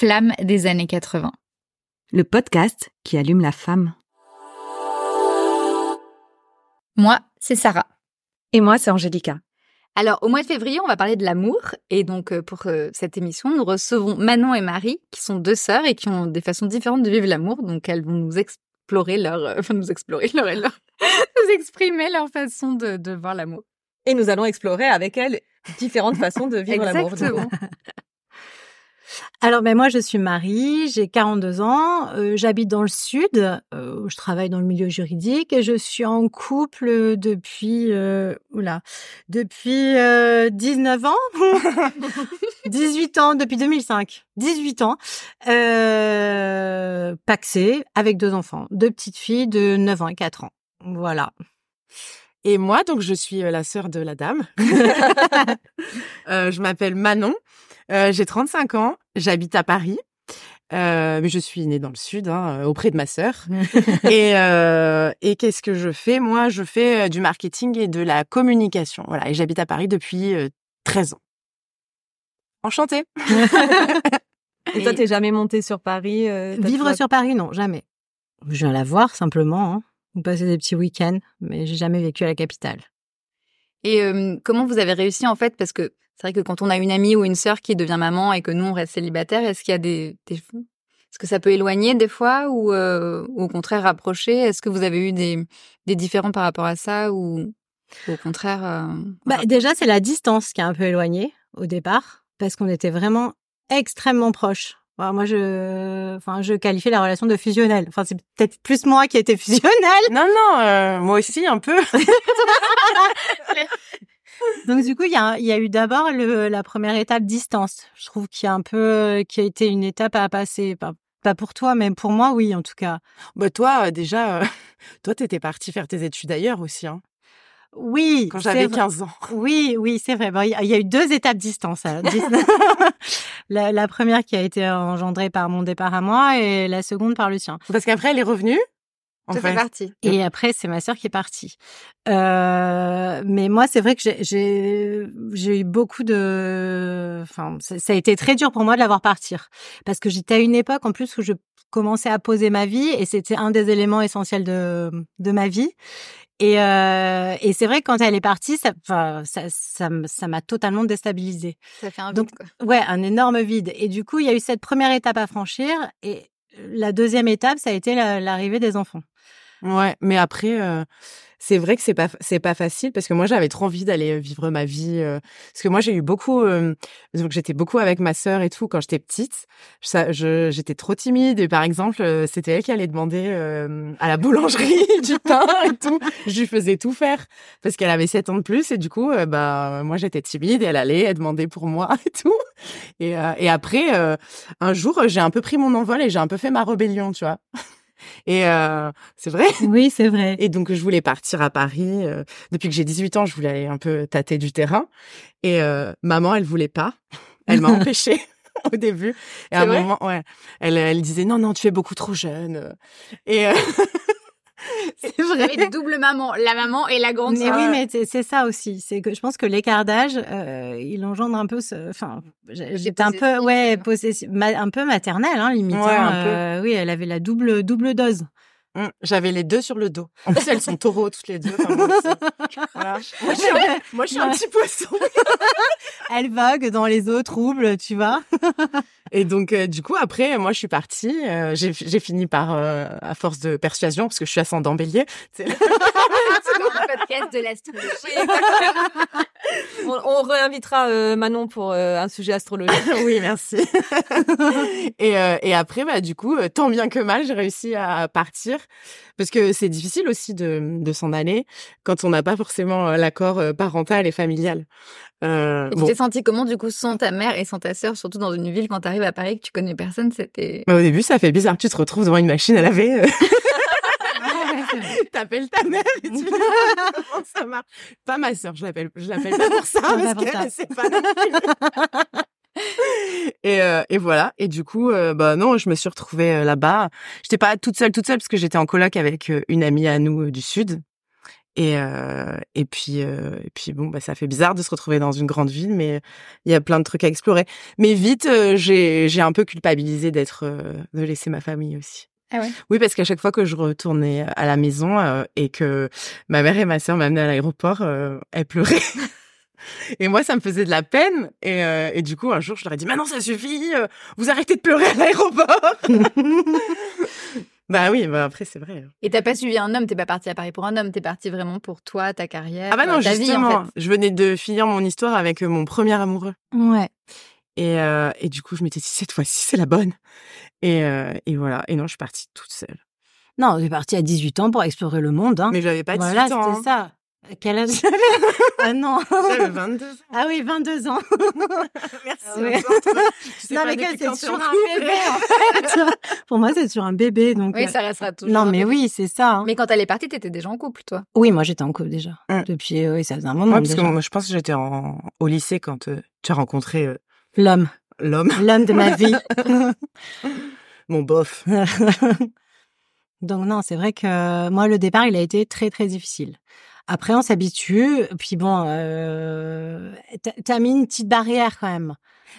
flamme des années 80. Le podcast qui allume la femme. Moi, c'est Sarah. Et moi, c'est Angélica. Alors, au mois de février, on va parler de l'amour. Et donc, euh, pour euh, cette émission, nous recevons Manon et Marie, qui sont deux sœurs et qui ont des façons différentes de vivre l'amour. Donc, elles vont nous explorer leur, euh, enfin, nous explorer leur, leur nous exprimer leur façon de, de voir l'amour. Et nous allons explorer avec elles différentes façons de vivre l'amour. Exactement. Alors, ben moi, je suis Marie, j'ai 42 ans, euh, j'habite dans le sud, euh, je travaille dans le milieu juridique et je suis en couple depuis, euh, oula, depuis 19 ans, 18 ans, depuis 2005, 18 ans, euh, paxé, avec deux enfants, deux petites filles de 9 ans et 4 ans. Voilà. Et moi, donc, je suis la sœur de la dame. euh, je m'appelle Manon. Euh, j'ai 35 ans. J'habite à Paris. Euh, mais je suis née dans le sud, hein, auprès de ma sœur. et euh, et qu'est-ce que je fais? Moi, je fais euh, du marketing et de la communication. Voilà. Et j'habite à Paris depuis euh, 13 ans. Enchantée. Et toi, t'es jamais montée sur Paris euh, Vivre sur Paris, non, jamais. Je viens la voir simplement, hein, ou passer des petits week-ends, mais j'ai jamais vécu à la capitale. Et euh, comment vous avez réussi en fait? Parce que c'est vrai que quand on a une amie ou une sœur qui devient maman et que nous on reste célibataire, est-ce qu'il y a des, des... est-ce que ça peut éloigner des fois ou, euh, ou au contraire rapprocher? Est-ce que vous avez eu des, des différends par rapport à ça ou au contraire euh, Bah, déjà, c'est la distance qui est un peu éloignée au départ, parce qu'on était vraiment extrêmement proches. Voilà, moi, je, enfin, je qualifie la relation de fusionnelle. Enfin, c'est peut-être plus moi qui étais fusionnelle. Non, non, euh, moi aussi un peu. Donc, du coup, il y a, y a eu d'abord le, la première étape distance. Je trouve qu'il y a un peu, qui a été une étape à passer. Pas, pas pour toi, mais pour moi, oui, en tout cas. Bah toi, euh, déjà, euh, toi, t'étais partie faire tes études ailleurs aussi, hein, Oui. quand c'est j'avais vrai. 15 ans. Oui, oui, c'est vrai. Bon, il y a- il y a eu deux étapes distance. Dis- la, la première qui a été engendrée par mon départ à moi et la seconde par le sien. Parce qu'après, elle est revenue. En fait fait. partie. Et après, c'est ma sœur qui est partie. Euh, mais moi, c'est vrai que j'ai- j'ai j'ai eu beaucoup de... Enfin, ça, ça a été très dur pour moi de la voir partir. Parce que j'étais à une époque, en plus, où je commençais à poser ma vie et c'était un des éléments essentiels de, de ma vie. Et, euh, et c'est vrai que quand elle est partie, ça ça ça ça m'a totalement déstabilisée. Ça fait un Donc, vide, quoi. Ouais, un énorme vide. Et du coup, il y a eu cette première étape à franchir. Et la deuxième étape, ça a été la- l'arrivée des enfants. Ouais, mais après, euh, c'est vrai que c'est pas c'est pas facile parce que moi j'avais trop envie d'aller euh, vivre ma vie euh, parce que moi j'ai eu beaucoup euh, donc j'étais beaucoup avec ma sœur et tout quand j'étais petite. Ça, je j'étais trop timide et par exemple euh, c'était elle qui allait demander euh, à la boulangerie du pain et tout. Je lui faisais tout faire parce qu'elle avait 7 ans de plus et du coup euh, bah moi j'étais timide et elle allait elle demandait pour moi et tout. Et et après un jour j'ai un peu pris mon envol et j'ai un peu fait ma rébellion, tu vois. Et euh, c'est vrai. Oui, c'est vrai. Et donc, je voulais partir à Paris. euh, depuis que j'ai 18 ans, je voulais aller un peu tâter du terrain. Et euh, maman, elle voulait pas. Elle m'a empêchée au début. Et à un moment, ouais, elle, elle disait non, non, tu es beaucoup trop jeune. Et euh, C'est vrai. Mais double maman, la maman et la grande Mais sœur. oui, mais c'est ça aussi. C'est que je pense que l'écart d'âge, euh, il engendre un peu ce. Enfin, j'ai- j'étais un peu, ouais, possessif, ma- un peu maternelle, hein, limite. Ouais, hein, un peu. euh, oui, elle avait la double double dose. hum, j'avais les deux sur le dos. En plus, elles sont taureaux toutes les deux. Enfin, moi, aussi. Voilà. Moi, je suis un, moi, je suis un petit poisson. Elle vogue dans les eaux troubles, tu vois. Et donc, euh, du coup, après, moi, je suis partie. euh, j'ai j'ai fini par, euh, à force de persuasion, parce que je suis ascendant bélier. C'est- le podcast de l'astrologie. On, on réinvitera euh, Manon pour euh, un sujet astrologique. oui, merci. et, euh, et après, bah, du coup, tant bien que mal, j'ai réussi à partir. Parce que c'est difficile aussi de, de s'en aller quand on n'a pas forcément l'accord parental et familial. Euh, Et tu bon. t'es senti comment du coup sans ta mère et sans ta sœur, surtout dans une ville quand t'arrives à Paris que tu connais personne, c'était. Bah, au début, ça fait bizarre. Tu te retrouves devant une machine à laver. euh. T'appelles ta mère et tu dis comment ça marche? Pas ma sœur, je l'appelle, je l'appelle pas pour ça parce qu'elle sait pas. et, euh, et voilà. Et du coup, euh, bah non, je me suis retrouvée euh, là-bas. J'étais pas toute seule, toute seule parce que j'étais en coloc avec une amie à nous du sud. Et euh, et puis euh, et puis bon, bah ça fait bizarre de se retrouver dans une grande ville, mais il y a plein de trucs à explorer. Mais vite, euh, j'ai j'ai un peu culpabilisé d'être de laisser ma famille aussi. Ah ouais? Oui, parce qu'à chaque fois que je retournais à la maison et que ma mère et ma sœur m'amenaient à l'aéroport, elles pleuraient. Et moi, ça me faisait de la peine. Et, euh, et du coup, un jour, je leur ai dit, maintenant, ça suffit, vous arrêtez de pleurer à l'aéroport. bah oui, bah après, c'est vrai. Et t'as pas suivi un homme, t'es pas parti à Paris pour un homme, t'es parti vraiment pour toi, ta carrière, Ah bah non, euh, vie justement, en fait. je venais de finir mon histoire avec euh, mon premier amoureux. Ouais. Et, euh, et du coup, je m'étais dit, cette fois-ci, c'est la bonne. Et, euh, et voilà. Et non, je suis partie toute seule. Non, on est parti à 18 ans pour explorer le monde. Hein. Mais j'avais pas 18 voilà, ans. c'était ça. Quel âge j'avais Ah non. J'avais 22 ans. Ah oui, 22 ans. Merci. Ah ouais. Tu sais non, pas mais c'est sur un couple. bébé, en fait. Pour moi, c'est sur un bébé, donc. Oui, euh, ça restera toujours. Non, un mais oui, c'est ça. hein. Mais quand elle est partie, t'étais déjà en couple, toi? Oui, moi, j'étais en couple déjà. Hum. Depuis, euh, oui, ça faisait un moment Ouais, parce que moi, je pense que j'étais en, au lycée quand euh, tu as rencontré euh, L'homme. l'homme, L'homme de ma vie. mon bof. Donc non, c'est vrai que moi le départ il a été très très difficile. Après on s'habitue, puis bon, euh, t'as- mis une petite barrière quand même.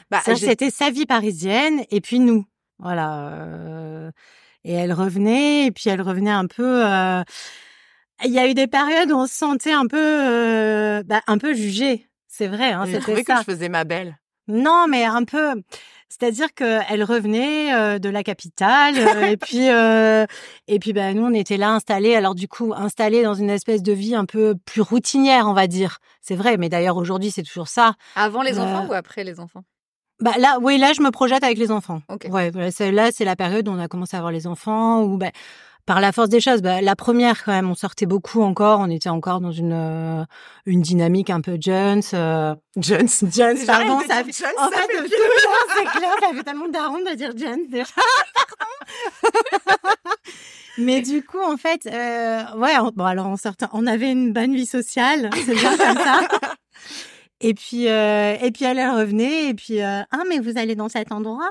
Bah, Ça, c'était sa vie parisienne et puis nous, voilà. euh, et elle revenait et puis elle revenait un peu. euh, Il y a eu des périodes où on se sentait un peu, euh, bah, un peu jugé. C'est vrai, hein, j'ai que je faisais ma belle. Non, mais un peu. C'est-à-dire qu'elle revenait euh, de la capitale euh, et puis euh, et puis ben nous on était là installés. Alors du coup installés dans une espèce de vie un peu plus routinière, on va dire. C'est vrai, mais d'ailleurs aujourd'hui c'est toujours ça. Avant les enfants ou après les enfants? Bah là, oui, là je me projette avec les enfants. Ok. Ouais, là c'est la période où on a commencé à avoir les enfants. Ben par la force des choses, bah, la première quand même, on sortait beaucoup encore. On était encore dans une euh, une dynamique un peu Jones. euh, Jones. Jones, pardon, ça fait, Jones, en ça fait, fait c'est clair, ça fait tellement daron de dire Jones déjà. Mais du coup, en fait, euh, ouais, on- bon alors on sortait, on avait une bonne vie sociale, c'est bien comme ça. Et puis, euh, et puis elle, elle revenait, et puis, euh, ah mais vous allez dans cet endroit,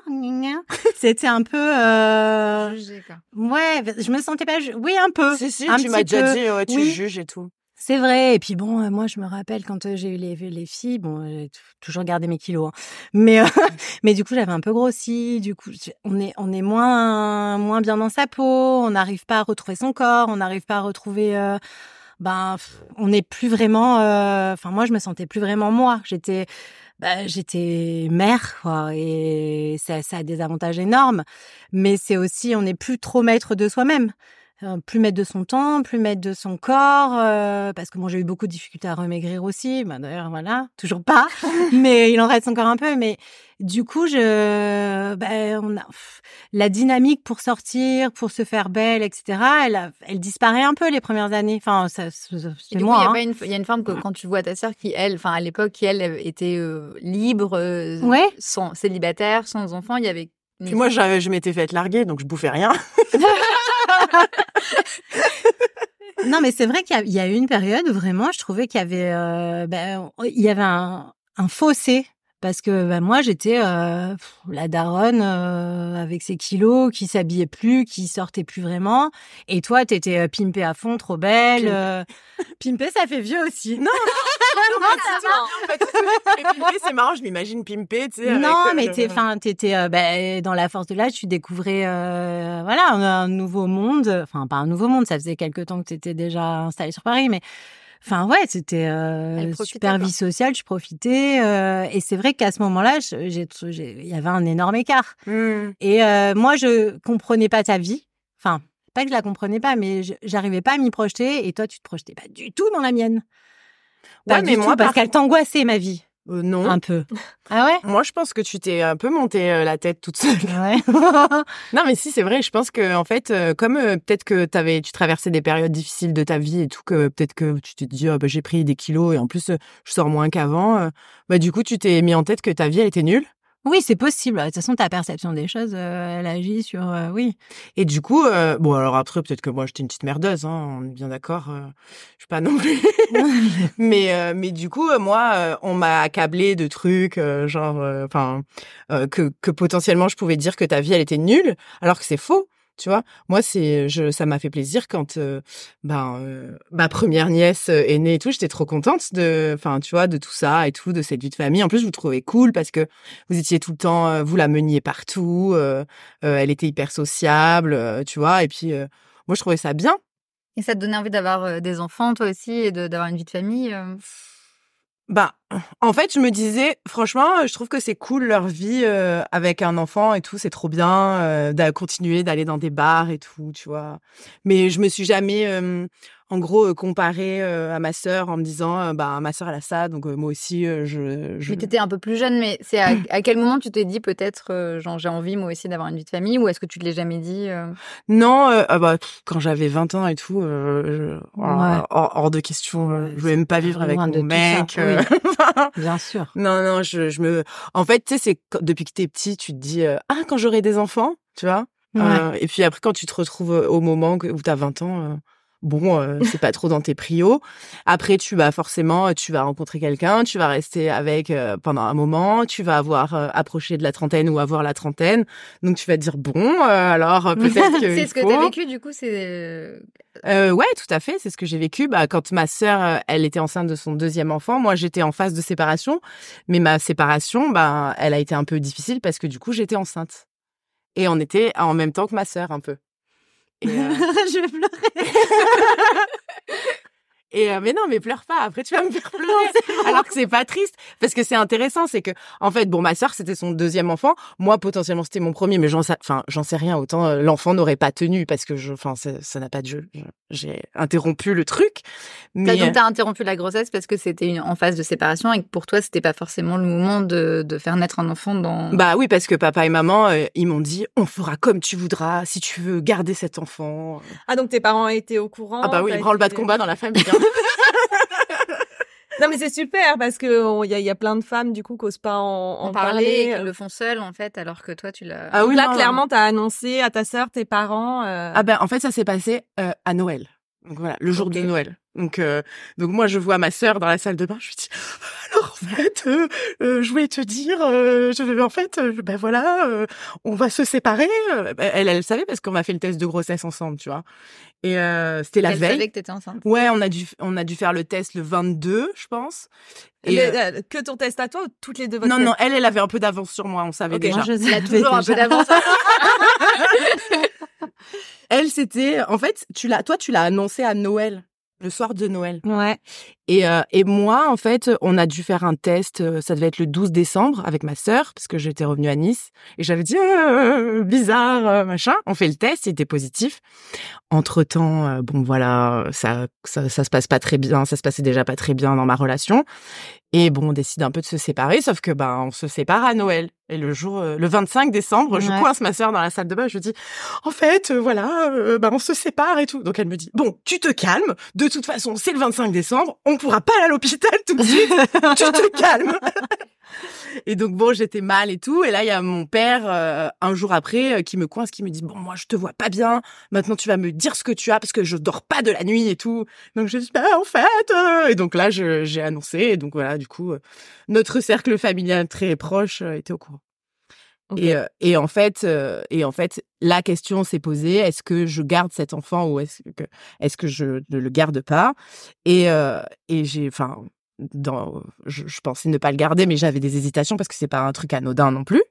c'était un peu, euh, Jugé, quoi. ouais, je me sentais pas, ju- oui un peu, Si, si, un tu m'as déjà dit, ouais, tu Oui. juges et tout. C'est vrai. Et puis bon, euh, moi, je me rappelle quand euh, j'ai eu les, les filles, bon, j'ai t- toujours gardé mes kilos, hein. mais euh, mais du coup, j'avais un peu grossi. Du coup, on est on est moins moins bien dans sa peau. On n'arrive pas à retrouver son corps. On n'arrive pas à retrouver. Ben, on n'est plus vraiment. euh, Enfin, moi, je me sentais plus vraiment moi. J'étais bah, j'étais mère, quoi, et ça, ça a des avantages énormes. Mais c'est aussi, on n'est plus trop maître de soi-même. Euh, plus maître de son temps, plus maître de son corps, euh, parce que moi j'ai eu beaucoup de difficultés à remaigrir aussi. Bah, D'ailleurs, voilà, toujours pas, mais il en reste encore un peu. Mais du coup, je, ben, on a pff, la dynamique pour sortir, pour se faire belle, etc. Elle, a- elle disparaît un peu les premières années. Enfin, ça, c'est moi. il y a hein. pas une- il y, a une forme que quand tu vois ta sœur qui, elle, enfin à l'époque, qui elle était euh, libre, euh, Ouais. sans célibataire, sans enfant, il y avait. Puis moi, j'avais, je m'étais fait larguer, donc je bouffais rien. Non, mais c'est vrai qu'il y a- eu une période où vraiment, je trouvais qu'il y avait, euh, ben, il y avait un fossé. Parce que ben, moi, j'étais euh, la daronne euh, avec ses kilos, qui s'habillait plus, qui sortait plus vraiment. Et toi, t'étais euh, pimpée à fond, trop belle. Euh, pimpée, ça fait vieux aussi. Non, En fait, et pimpé, c'est marrant, je m'imagine pimpé, tu sais. Non, euh, mais t'es, enfin, t'étais euh, ben, dans la force de l'âge, tu découvrais, euh, voilà, un, un nouveau monde. Enfin, pas un nouveau monde, ça faisait quelque temps que t'étais déjà installé sur Paris, mais enfin, ouais, c'était euh, super quoi. vie sociale, je profitais. euh, et c'est vrai qu'à ce moment-là, il y avait un énorme écart. Hmm. Et euh, moi, je comprenais pas ta vie. Enfin, pas que je la comprenais pas, mais j'arrivais pas à m'y projeter. Et toi, tu te projetais pas du tout dans la mienne. Pas Ouais, du mais tout, moi, parce par qu'elle t'angoissait ma vie, Euh, non. un peu. Ah ouais? Moi, je pense que tu t'es un peu monté euh, la tête toute seule. Ouais. Non, mais si, c'est vrai. Je pense que, en fait, euh, comme euh, peut-être que t'avais, tu traversais des périodes difficiles de ta vie et tout, que peut-être que tu t'es dit, oh, bah, j'ai pris des kilos et en plus, je sors moins qu'avant. bah, du coup, tu t'es mis en tête que ta vie, elle était nulle? Oui, c'est possible. De toute façon, ta perception des choses, euh, elle agit sur. euh, oui. Et du coup, euh, bon, alors après, peut-être que moi, j'étais une petite merdeuse, hein, on est bien d'accord. je suis pas non plus. mais, euh, mais du coup, moi, on m'a accablé de trucs, genre, enfin, que, que potentiellement, je pouvais dire que ta vie, elle était nulle, alors que c'est faux. Tu vois, moi c'est, je, ça m'a fait plaisir quand euh, ben euh, ma première nièce euh, est née et tout. J'étais trop contente de, enfin tu vois, de tout ça et tout, de cette vie de famille. En plus, je vous trouvais cool parce que vous étiez tout le temps, vous la meniez partout. elle était hyper sociable, tu vois? Et puis moi, je trouvais ça bien. Et ça te donnait envie d'avoir des enfants, toi aussi, et d'avoir une vie de famille bah, en fait, je me disais, franchement, je trouve que c'est cool leur vie euh, avec un enfant et tout, c'est trop bien euh, de continuer d'aller dans des bars et tout, tu vois. Mais je me suis jamais euh, en gros euh, comparer euh, à ma sœur en me disant euh, bah ma sœur elle a ça donc moi aussi je, je... Mais t'étais un peu plus jeune mais c'est à, à, quel moment tu t'es dit peut-être genre j'ai envie moi aussi d'avoir une vie de famille ou est-ce que tu te l'as jamais dit Non ah bah quand j'avais 20 ans et tout je... hors, de question je voulais même pas vivre avec mon mec bien sûr. Non non je, je me en fait tu sais c'est depuis que t'es petit tu te dis ah quand j'aurai des enfants tu vois et puis après quand tu te retrouves au moment où t'as 20 ans bon, euh, c'est pas trop dans tes prios. Après, tu vas forcément, tu vas rencontrer quelqu'un, tu vas rester avec euh, pendant un moment, tu vas avoir euh, approché de la trentaine ou avoir la trentaine, donc tu vas te dire bon, alors peut-être que c'est ce que tu as vécu du coup, c'est ouais, tout à fait, c'est ce que j'ai vécu. Bah, quand ma sœur, elle était enceinte de son deuxième enfant, moi j'étais en phase de séparation, mais ma séparation, bah, elle a été un peu difficile parce que du coup j'étais enceinte et on était en même temps que ma sœur un peu. Et euh... je vais pleurer. Et euh, mais non, mais pleure pas. Après, tu vas me faire pleurer. Alors que c'est pas triste, parce que c'est intéressant, c'est que en fait, bon, ma sœur c'était son deuxième enfant. Moi, potentiellement, c'était mon premier, mais j'en, enfin, j'en sais rien. Autant euh, l'enfant n'aurait pas tenu parce que je, enfin, ça n'a pas de jeu. J'ai interrompu le truc. Mais donc t'as interrompu la grossesse parce que c'était en phase de séparation et que pour toi, c'était pas forcément le moment de, de faire naître un enfant dans. Bah oui, parce que papa et maman, euh, ils m'ont dit, on fera comme tu voudras si tu veux garder cet enfant. Ah donc tes parents étaient au courant. Ah bah oui, le bas de combat dans la famille. Hein. Non mais c'est super parce que il y, y, a plein de femmes du coup qui osent pas en, en, parler, Elles le font seules en fait alors que toi tu l'as. Ah oui, là clairement t'as annoncé à ta sœur, tes parents. Euh... Ah ben en fait ça s'est passé euh, à Noël. Donc voilà, le jour de Noël. Donc euh, donc moi je vois ma sœur dans la salle de bain, je lui dis alors en fait euh, euh, je voulais te dire je en fait ben voilà on va se séparer elle elle savait parce qu'on a fait le test de grossesse ensemble, tu vois. Et c'était la elle veille. savait que t'étais enceinte. Ouais, on a dû on a dû faire le test le 22, je pense. Et que ton test à toi ou toutes les deux Non non, elle elle avait un peu d'avance sur moi, on savait déjà. Moi, je elle a toujours un peu d'avance. Elle, c'était, en fait, tu l'as, toi, tu l'as annoncé à Noël, le soir de Noël. Ouais. Et, euh, et moi, en fait, on a dû faire un test, euh, ça devait être le 12 décembre avec ma sœur, parce que j'étais revenue à Nice. Et j'avais dit, euh, bizarre, euh, machin. On fait le test, il était positif. Entre-temps, euh, bon, voilà, ça, ça, ça se passe pas très bien, ça se passait déjà pas très bien dans ma relation. Et bon, on décide un peu de se séparer, sauf que ben on se sépare à Noël. Et le jour, le 25 décembre, je coince ma sœur dans la salle de bain. Je dis, en fait, voilà, ben on se sépare et tout. Donc elle me dit, bon, tu te calmes. De toute façon, c'est le 25 décembre. On pourra pas aller à l'hôpital tout de suite. tu te calmes. Et donc bon, j'étais mal et tout. Et là, il y a mon père euh, un jour après euh, qui me coince, qui me dit bon, moi je te vois pas bien. Maintenant, tu vas me dire ce que tu as parce que je dors pas de la nuit et tout. Donc je dis bah en fait. Euh... Et donc là, j'ai annoncé. Et donc voilà, du coup, notre cercle familial très proche était au courant. Okay. Et, et, en fait, et en fait, la question s'est posée est-ce que je garde cet enfant ou est-ce que est-ce que je ne le garde pas? Et et j'ai, enfin, je, pensais ne pas le garder, mais j'avais des hésitations parce que c'est pas un truc anodin non plus.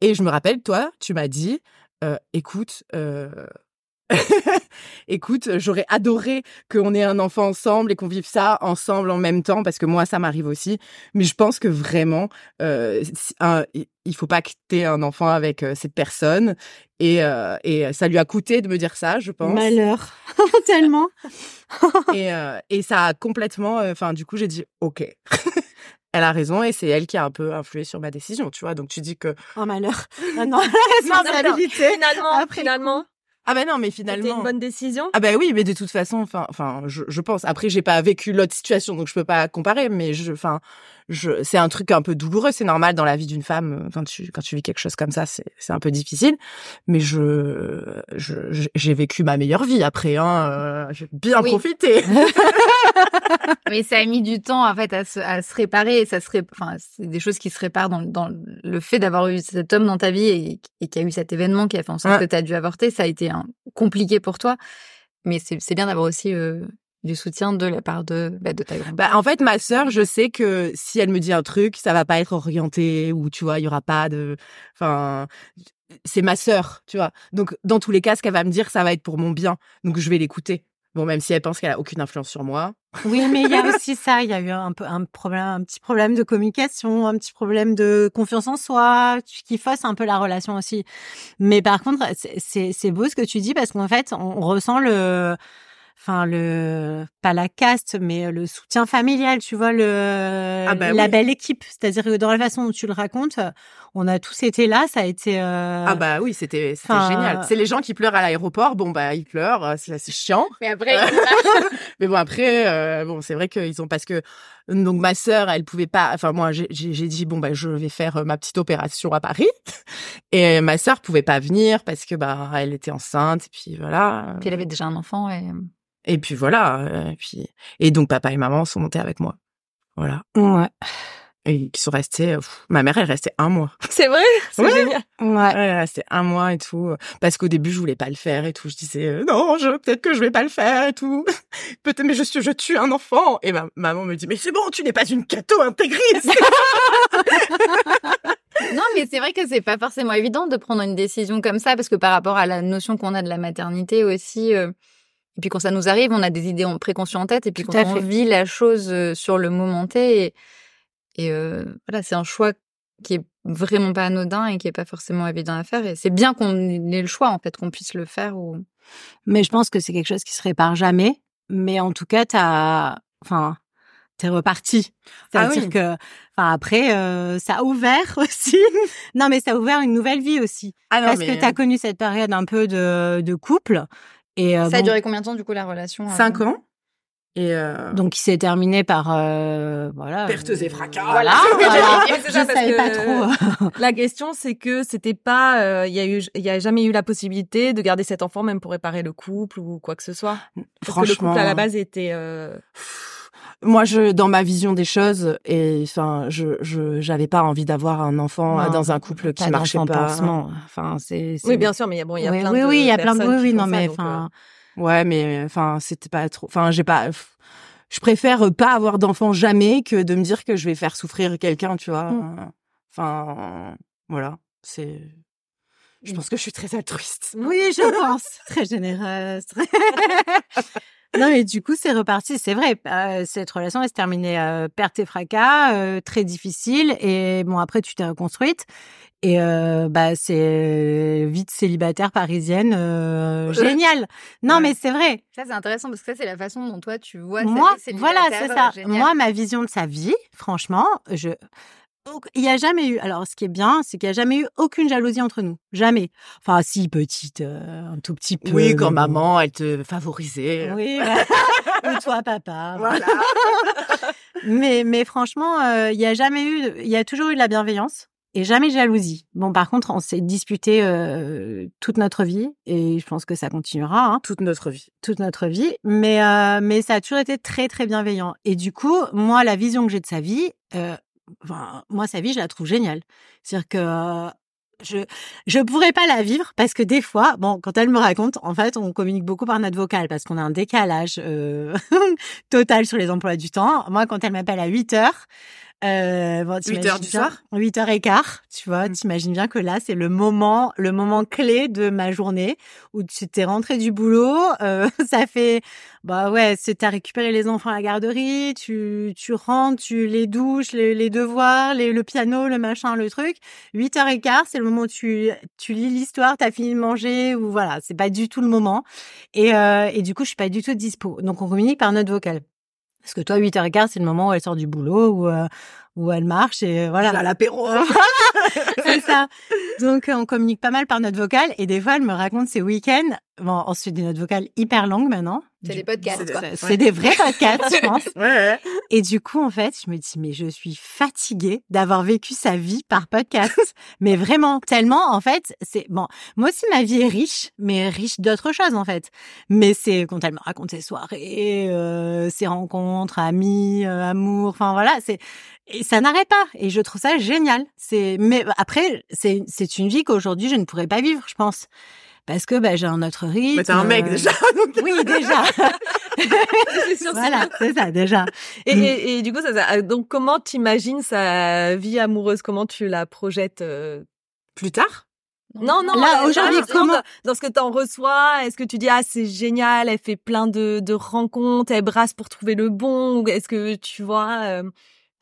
Et je me rappelle, toi, tu m'as dit, euh, écoute, euh, Écoute, j'aurais adoré qu'on ait un enfant ensemble et qu'on vive ça ensemble en même temps parce que moi ça m'arrive aussi. Mais je pense que vraiment, euh, un, il faut pas que tu un enfant avec euh, cette personne et, euh, et ça lui a coûté de me dire ça, je pense. Malheur, tellement. et, euh, et ça a complètement, enfin du coup j'ai dit ok. elle a raison et c'est elle qui a un peu influé sur ma décision, tu vois. Donc tu dis que oh malheur, ah non, responsabilité. Finalement, Après, finalement. Ah ben non, mais finalement. C'était une bonne décision? Ah ben oui, mais de toute façon, enfin, enfin, je, je pense. Après, j'ai pas vécu l'autre situation, donc je peux pas comparer. Mais je, enfin, je, c'est un truc un peu douloureux, c'est normal dans la vie d'une femme quand tu quand tu vis quelque chose comme ça, c'est c'est un peu difficile. Mais je, je j'ai vécu ma meilleure vie après, hein. j'ai bien profité. Mais ça a mis du temps en fait à se, à se réparer. Et ça se enfin, c'est des choses qui se réparent dans, dans le fait d'avoir eu cet homme dans ta vie et, et qu'il y a eu cet événement qui a fait en sorte que tu as dû avorter. Ça a été un, compliqué pour toi. Mais c'est bien d'avoir aussi euh, du soutien de la part de, bah, de ta grand bah, En fait, ma sœur, je sais que si elle me dit un truc, ça va pas être orienté ou tu vois, il y aura pas de, enfin, c'est ma sœur, tu vois. Donc, dans tous les cas, ce qu'elle va me dire, ça va être pour mon bien. Donc, je vais l'écouter. Bon, même si elle pense qu'elle a aucune influence sur moi. Oui, mais il y a aussi ça. Il y a eu un peu un problème, un petit problème de communication, un petit problème de confiance en soi, qui fausse un peu la relation aussi. Mais par contre, c'est beau ce que tu dis parce qu'en fait, on ressent le enfin le pas la caste mais le soutien familial tu vois le ah bah la belle équipe. C'est-à-dire que dans la façon dont tu le racontes on a tous été là ça a été euh... ah bah oui c'était c'était génial. C'est les gens qui pleurent à l'aéroport bon bah ils pleurent euh, c'est chiant. Mais après mais bon après euh, bon c'est vrai qu'ils ont parce que donc ma sœur elle pouvait pas enfin moi j'ai dit bon bah je vais faire euh, ma petite opération à Paris. Et ma sœur pouvait pas venir parce que bah elle était enceinte et puis voilà. Puis elle avait déjà un enfant et et puis voilà. Euh, et puis et donc papa et maman sont montés avec moi. Voilà. Ouais. Et qui sont restés. ma mère elle restait un mois. C'est vrai? C'est génial. Ouais. Elle restait un mois et tout. Parce qu'au début je voulais pas le faire et tout. Je disais euh, non, je peut-être que je vais pas le faire et tout. peut-être mais je suis je tue un enfant. Et ma maman me dit mais c'est bon, tu n'es pas une cato intégriste. non, mais c'est vrai que c'est pas forcément évident de prendre une décision comme ça parce que par rapport à la notion qu'on a de la maternité aussi. Euh, et puis quand ça nous arrive, on a des idées préconçues en tête. Et puis quand on vit la chose euh, sur le moment T, et, et euh, voilà, c'est un choix qui est vraiment pas anodin et qui est pas forcément évident à faire. Et c'est bien qu'on ait le choix en fait, qu'on puisse le faire. Ou... Mais je pense que c'est quelque chose qui se répare jamais. Mais en tout cas, t'as, enfin, t'es reparti. Ah C'est-à-dire que, enfin après, euh, ça a ouvert aussi. non, mais ça a ouvert une nouvelle vie aussi. Ah non, Parce que t'as connu cette période un peu de, de couple et euh, ça a duré combien de temps du coup la relation Cinq ans. Et euh... Donc, il s'est terminé par euh, voilà. Pertes et fracas. Voilà. voilà. je savais pas trop. la question, c'est que c'était pas, euh, il y a eu, il y a jamais eu la possibilité de garder cet enfant même pour réparer le couple ou quoi que ce soit. Franchement, que le couple à la base était. Moi je dans ma vision des choses et enfin je je j'avais pas envie d'avoir un enfant dans un couple qui marchait pas enfin c'est oui bien sûr mais bon il y a oui, plein oui, de oui il y a plein de oui oui non mais enfin euh, ouais mais enfin c'était pas trop enfin j'ai pas je préfère pas avoir d'enfant jamais que de me dire que je vais faire souffrir quelqu'un tu vois mmh. enfin voilà c'est je pense que je suis très altruiste. Oui, je pense. très généreuse. non, mais du coup, c'est reparti. C'est vrai, euh, cette relation, elle se terminait euh, perte et fracas, euh, très difficile. Et bon, après, tu t'es reconstruite. Et euh, bah, c'est vite célibataire parisienne, génial. Non, mais c'est vrai. Ça, c'est intéressant parce que ça, c'est la façon dont toi, tu vois Moi, voilà, c'est ça. Moi, ma vision de sa vie, franchement, je il n'y a jamais eu. Alors, ce qui est bien, c'est qu'il n'y a jamais eu aucune jalousie entre nous. Jamais. Enfin, si, petite, euh, un tout petit peu. Oui, quand maman, elle te favorisait. Oui, ou toi, papa. Voilà. mais, mais franchement, euh, il n'y a jamais eu. Il y a toujours eu de la bienveillance et jamais jalousie. Bon, par contre, on s'est disputé euh, toute notre vie et je pense que ça continuera. Hein, toute notre vie. Toute notre vie. Mais, mais ça a toujours été très, très bienveillant. Et du coup, moi, la vision que j'ai de sa vie, moi, sa vie, je la trouve géniale. C'est-à-dire que je je pourrais pas la vivre parce que des fois, bon, quand elle me raconte, en fait, on communique beaucoup par notre vocale parce qu'on a un décalage euh, total sur les emplois du temps. Moi, quand elle m'appelle à 8 heures, euh, bon, 8 heures du soir 8 heures et quart, tu vois. Mmh. T'imagines bien que là, c'est le moment, le moment clé de ma journée où tu t'es rentré du boulot. Euh, ça fait, bah ouais, c'est t'as récupéré les enfants à la garderie, tu, tu rentres, tu les douches, les, les devoirs, les, le piano, le machin, le truc. 8 heures et quart, c'est le moment où tu, tu lis l'histoire, t'as fini de manger ou voilà, c'est pas du tout le moment. Et, euh, et du coup, je suis pas du tout dispo. Donc, on communique par note vocale. Parce que toi, 8h15, c'est le moment où elle sort du boulot, où, euh, où elle marche et voilà. À l'apéro. c'est ça. Donc, on communique pas mal par note vocale et des fois, elle me raconte ses week-ends. Bon, ensuite, des notes vocales hyper longues maintenant. C'est des podcasts, quoi. C'est des vrais podcasts, je pense. Ouais. Et du coup, en fait, je me dis, mais je suis fatiguée d'avoir vécu sa vie par podcast. mais vraiment, tellement, en fait, c'est bon. Moi aussi, ma vie est riche, mais riche d'autres choses, en fait. Mais c'est quand elle me raconte ses soirées, euh, ses rencontres, amis, euh, amour, enfin voilà, c'est et ça n'arrête pas. Et je trouve ça génial. C'est mais après, c'est c'est une vie qu'aujourd'hui je ne pourrais pas vivre, je pense parce que bah, j'ai un autre rythme. Mais t'es un mec déjà. Donc... Oui, déjà. voilà, c'est ça déjà. Et, et, et, du coup, ça, ça donc comment t'imagines sa vie amoureuse? Comment tu la projettes euh... plus tard? Non, non, là, aujourd'hui, comment... Dans ce que t'en reçois, est-ce que tu dis, ah, c'est génial, elle fait plein de, de rencontres, elle brasse pour trouver le bon, ou est-ce que tu vois, euh...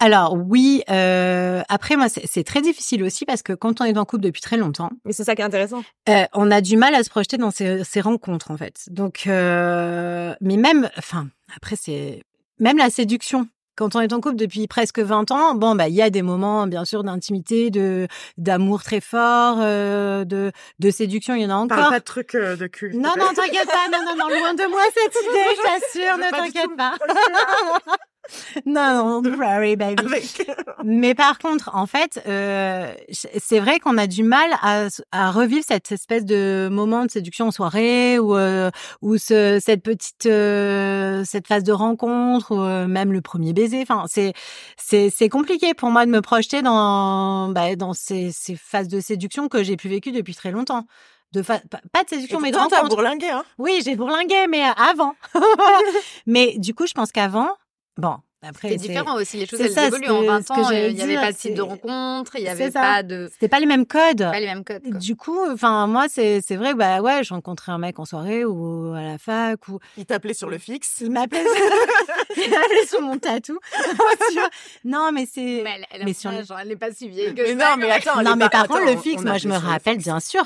Alors oui, euh, après moi c'est très difficile aussi parce que quand on est en couple depuis très longtemps, mais c'est ça qui est intéressant, euh, on a du mal à se projeter dans ces, ces rencontres en fait. Donc, euh, mais même, enfin après c'est même la séduction. Quand on est en couple depuis presque 20 ans, bon bah il y a des moments bien sûr d'intimité, de d'amour très fort, euh, de de séduction, il y en a encore. Parle pas de trucs euh, de cul. Non non t'inquiète pas, non non non loin de moi cette idée, je t'assure, ne t'inquiète pas. non, non, worry, baby. Mais par contre, en fait, euh, c'est vrai qu'on a du mal à, à, revivre cette espèce de moment de séduction en soirée ou euh, ou ce, cette petite euh, cette phase de rencontre ou euh, même le premier baiser. Enfin, c'est c'est c'est compliqué pour moi de me projeter dans bah, dans ces, ces phases de séduction que j'ai pu vécu depuis très longtemps de pas de séduction mais de rencontre. bourlingué hein Oui, j'ai bourlingué mais avant. mais du coup, je pense qu'avant Bon, après, c'est différent aussi. Les choses elles évoluent. En 20 ans, il n'y avait pas de site de rencontre, il n'y avait pas de. C'était pas les mêmes codes. Pas les mêmes codes. Quoi. Du coup, enfin, moi, c'est c'est vrai, bah ouais, je rencontrais un mec en soirée ou à la fac ou. Il t'appelait sur le fixe. Il m'appelait. il m'appelait sur mon tatou. non, mais c'est. Mais elle, elle, sur... elle n'est pas si vieille que mais Non, mais attends. Non, mais par contre, le fixe, moi, je me rappelle, bien sûr,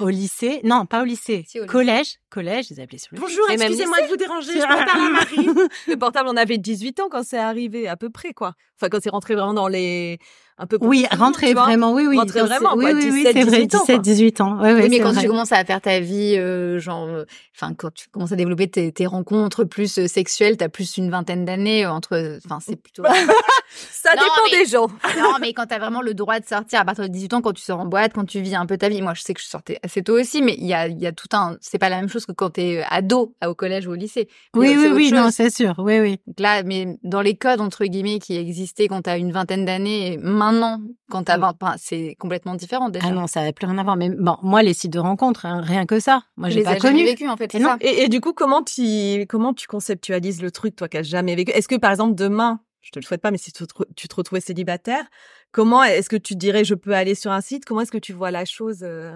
au lycée. Non, pas au lycée. Collège, collège, ils appelaient sur le Bonjour, excusez-moi de vous déranger. Je à Marie. Le portable, on avait 18 ans quand c'est arrivé, à peu près, quoi. Enfin, quand c'est rentré vraiment dans les un peu oui rentrer vraiment oui oui. Rentrer vraiment oui, oui, oui c'est vrai 17 18 ans. Ouais, ouais, mais quand tu commences à faire ta vie euh, genre euh, enfin quand tu commences à développer tes, tes rencontres plus euh, sexuelles t'as plus une vingtaine d'années entre enfin c'est plutôt ça dépend des gens. Non mais quand t'as vraiment le droit de sortir à partir de 18 ans quand tu sors en boîte quand tu vis un peu ta vie moi je sais que je sortais assez tôt aussi mais il y a il y a tout un c'est pas la même chose que quand t'es ado au collège ou au lycée. Oui oui oui non c'est sûr oui oui. Donc là mais dans les codes entre guillemets qui existaient quand t'as une vingtaine d'années maintenant, quand t'as 20, c'est complètement différent déjà. Ah non, ça n'a plus rien à voir. Mais bon, moi, les sites de rencontres, hein, rien que ça. Moi, j'ai pas connu. vécu en fait. Et, ça. Et, du coup, comment tu comment tu conceptualises le truc, toi qui as jamais vécu? Est-ce que par exemple demain, je te le souhaite pas, mais si tu te, retrouvais célibataire, comment est-ce que tu dirais je peux aller sur un site? Comment est-ce que tu vois la chose euh?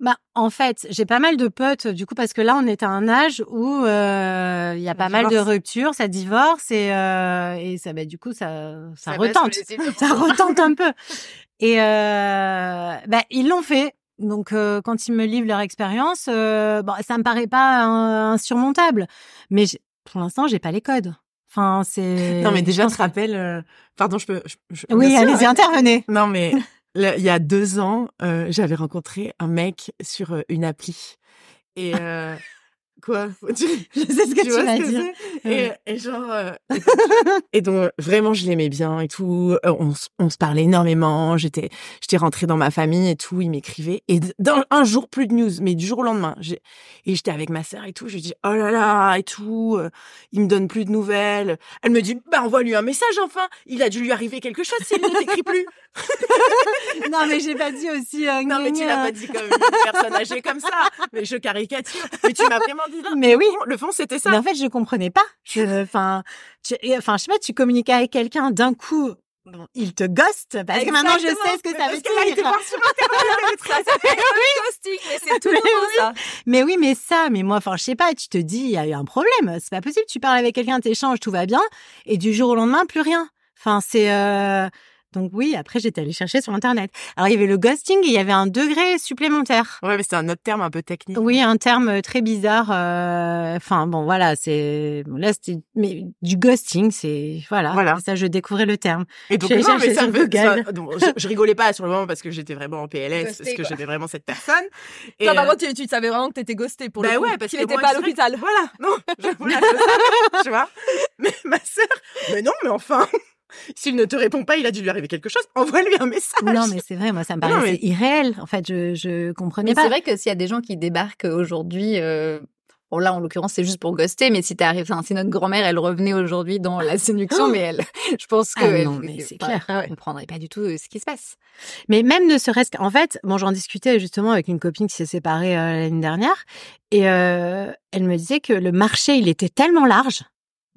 Bah, en fait, j'ai pas mal de potes, du coup, parce que là, on est à un âge où euh, il y a pas mal de ruptures, ça divorce et, euh, et ça, bah, du coup, ça, ça, retente, ça retente un peu. Et euh, bah, ils l'ont fait. Donc, euh, quand ils me livrent leur expérience, euh, bon, ça me paraît pas insurmontable, mais pour l'instant, j'ai pas les codes. Enfin, c'est. Non, mais déjà, on se rappelle. Euh, pardon, je peux. oui, allez-y, intervenez. Non, mais il y a deux ans, euh, j'avais rencontré un mec sur euh, une appli. Et Quoi? Je sais ce que tu, vas dire. Et, et, genre, euh, et, donc vraiment je l'aimais bien et tout. Euh, on, on, se parlait énormément. J'étais, rentrée dans ma famille et tout. Il m'écrivait et dans un jour plus de news, mais du jour au lendemain. Et j'étais avec ma sœur et tout. Je lui dis oh là là et tout. Euh, il me donne plus de nouvelles. Elle me dit bah envoie-lui un message enfin. Il a dû lui arriver quelque chose s'il ne t'écrit plus. non mais j'ai pas dit aussi. non mais tu l'as pas dit comme une personne âgée comme ça. Mais je caricature. Mais tu m'as vraiment mais oui, le fond c'était ça. Mais en fait, je comprenais pas. Enfin, enfin, je sais pas, tu communiques avec quelqu'un d'un coup. Bon, il te ghost parce que maintenant je sais ce que ça veut dire. Parce voir sur Internet, mais c'est tout mais ça. Mais oui, mais ça, mais moi, enfin, je sais pas, tu te dis, il y a eu un problème. C'est pas possible. Tu parles avec quelqu'un, t'échanges, tout va bien, et du jour au lendemain, plus rien. Enfin, c'est. Euh... Donc oui, après j'étais allée chercher sur internet. Alors il y avait le ghosting et il y avait un degré supplémentaire. Ouais, mais c'est un autre terme un peu technique. Oui, un terme très bizarre. euh, Enfin bon, voilà, c'est bon, là c'était mais du ghosting, c'est voilà. Voilà. C'est Ça, je découvrais le terme. Et donc, J'ai non, mais ça donc, je, je rigolais pas sur le moment parce que j'étais vraiment en PLS, Ghosté, parce que j'étais vraiment cette personne. Et, Toi, par euh, contre, tu, tu savais vraiment que t'étais ghosté pour bah le coup. ouais, parce qu'il était pas à l'hôpital. Voilà, non, je, voilà, je tu vois. Mais ma sœur, mais non, mais enfin, s'il ne te répond pas, il a dû lui arriver quelque chose. Envoie-lui un message. Non, mais c'est vrai, moi ça me mais- irréel. En fait, je je comprenais Mais pas. c'est vrai que s'il y a des gens qui débarquent aujourd'hui, euh, bon là en l'occurrence c'est juste pour ghoster, mais si t'arrives, enfin si notre grand-mère elle revenait aujourd'hui dans la séduction, mais elle, je pense que Ah elle- non, mais c'est clair. elle comprendrait pas du tout euh, ce qui se passe. Mais même ne serait-ce qu'en fait, bon, j'en discutais justement avec une copine qui s'est séparée euh, l'année dernière, et euh, elle me disait que le marché, il était tellement large.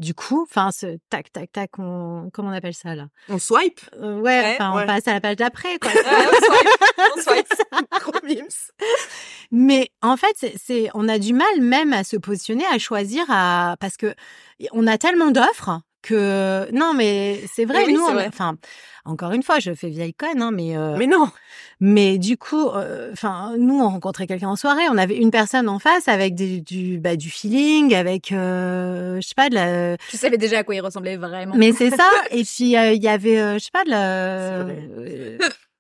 Du coup, enfin, ce tac, tac, tac, on, comment on appelle ça là? On swipe. Euh, Ouais, enfin, ouais. on passe à la page d'après, quoi. On swipe, on swipe. Mais en fait, c'est, on a du mal même à se positionner, à choisir, à parce que on a tellement d'offres que non, mais c'est vrai, oui, nous, enfin, encore une fois, je fais vieille conne, hein, mais euh, Mais non. Mais du coup, euh, enfin, nous on rencontrait quelqu'un en soirée, on avait une personne en face avec des, du bah, du feeling, avec euh, je sais pas de la. Tu savais déjà à quoi il ressemblait vraiment. Mais c'est ça. Et puis euh, il y avait euh, je sais pas de la.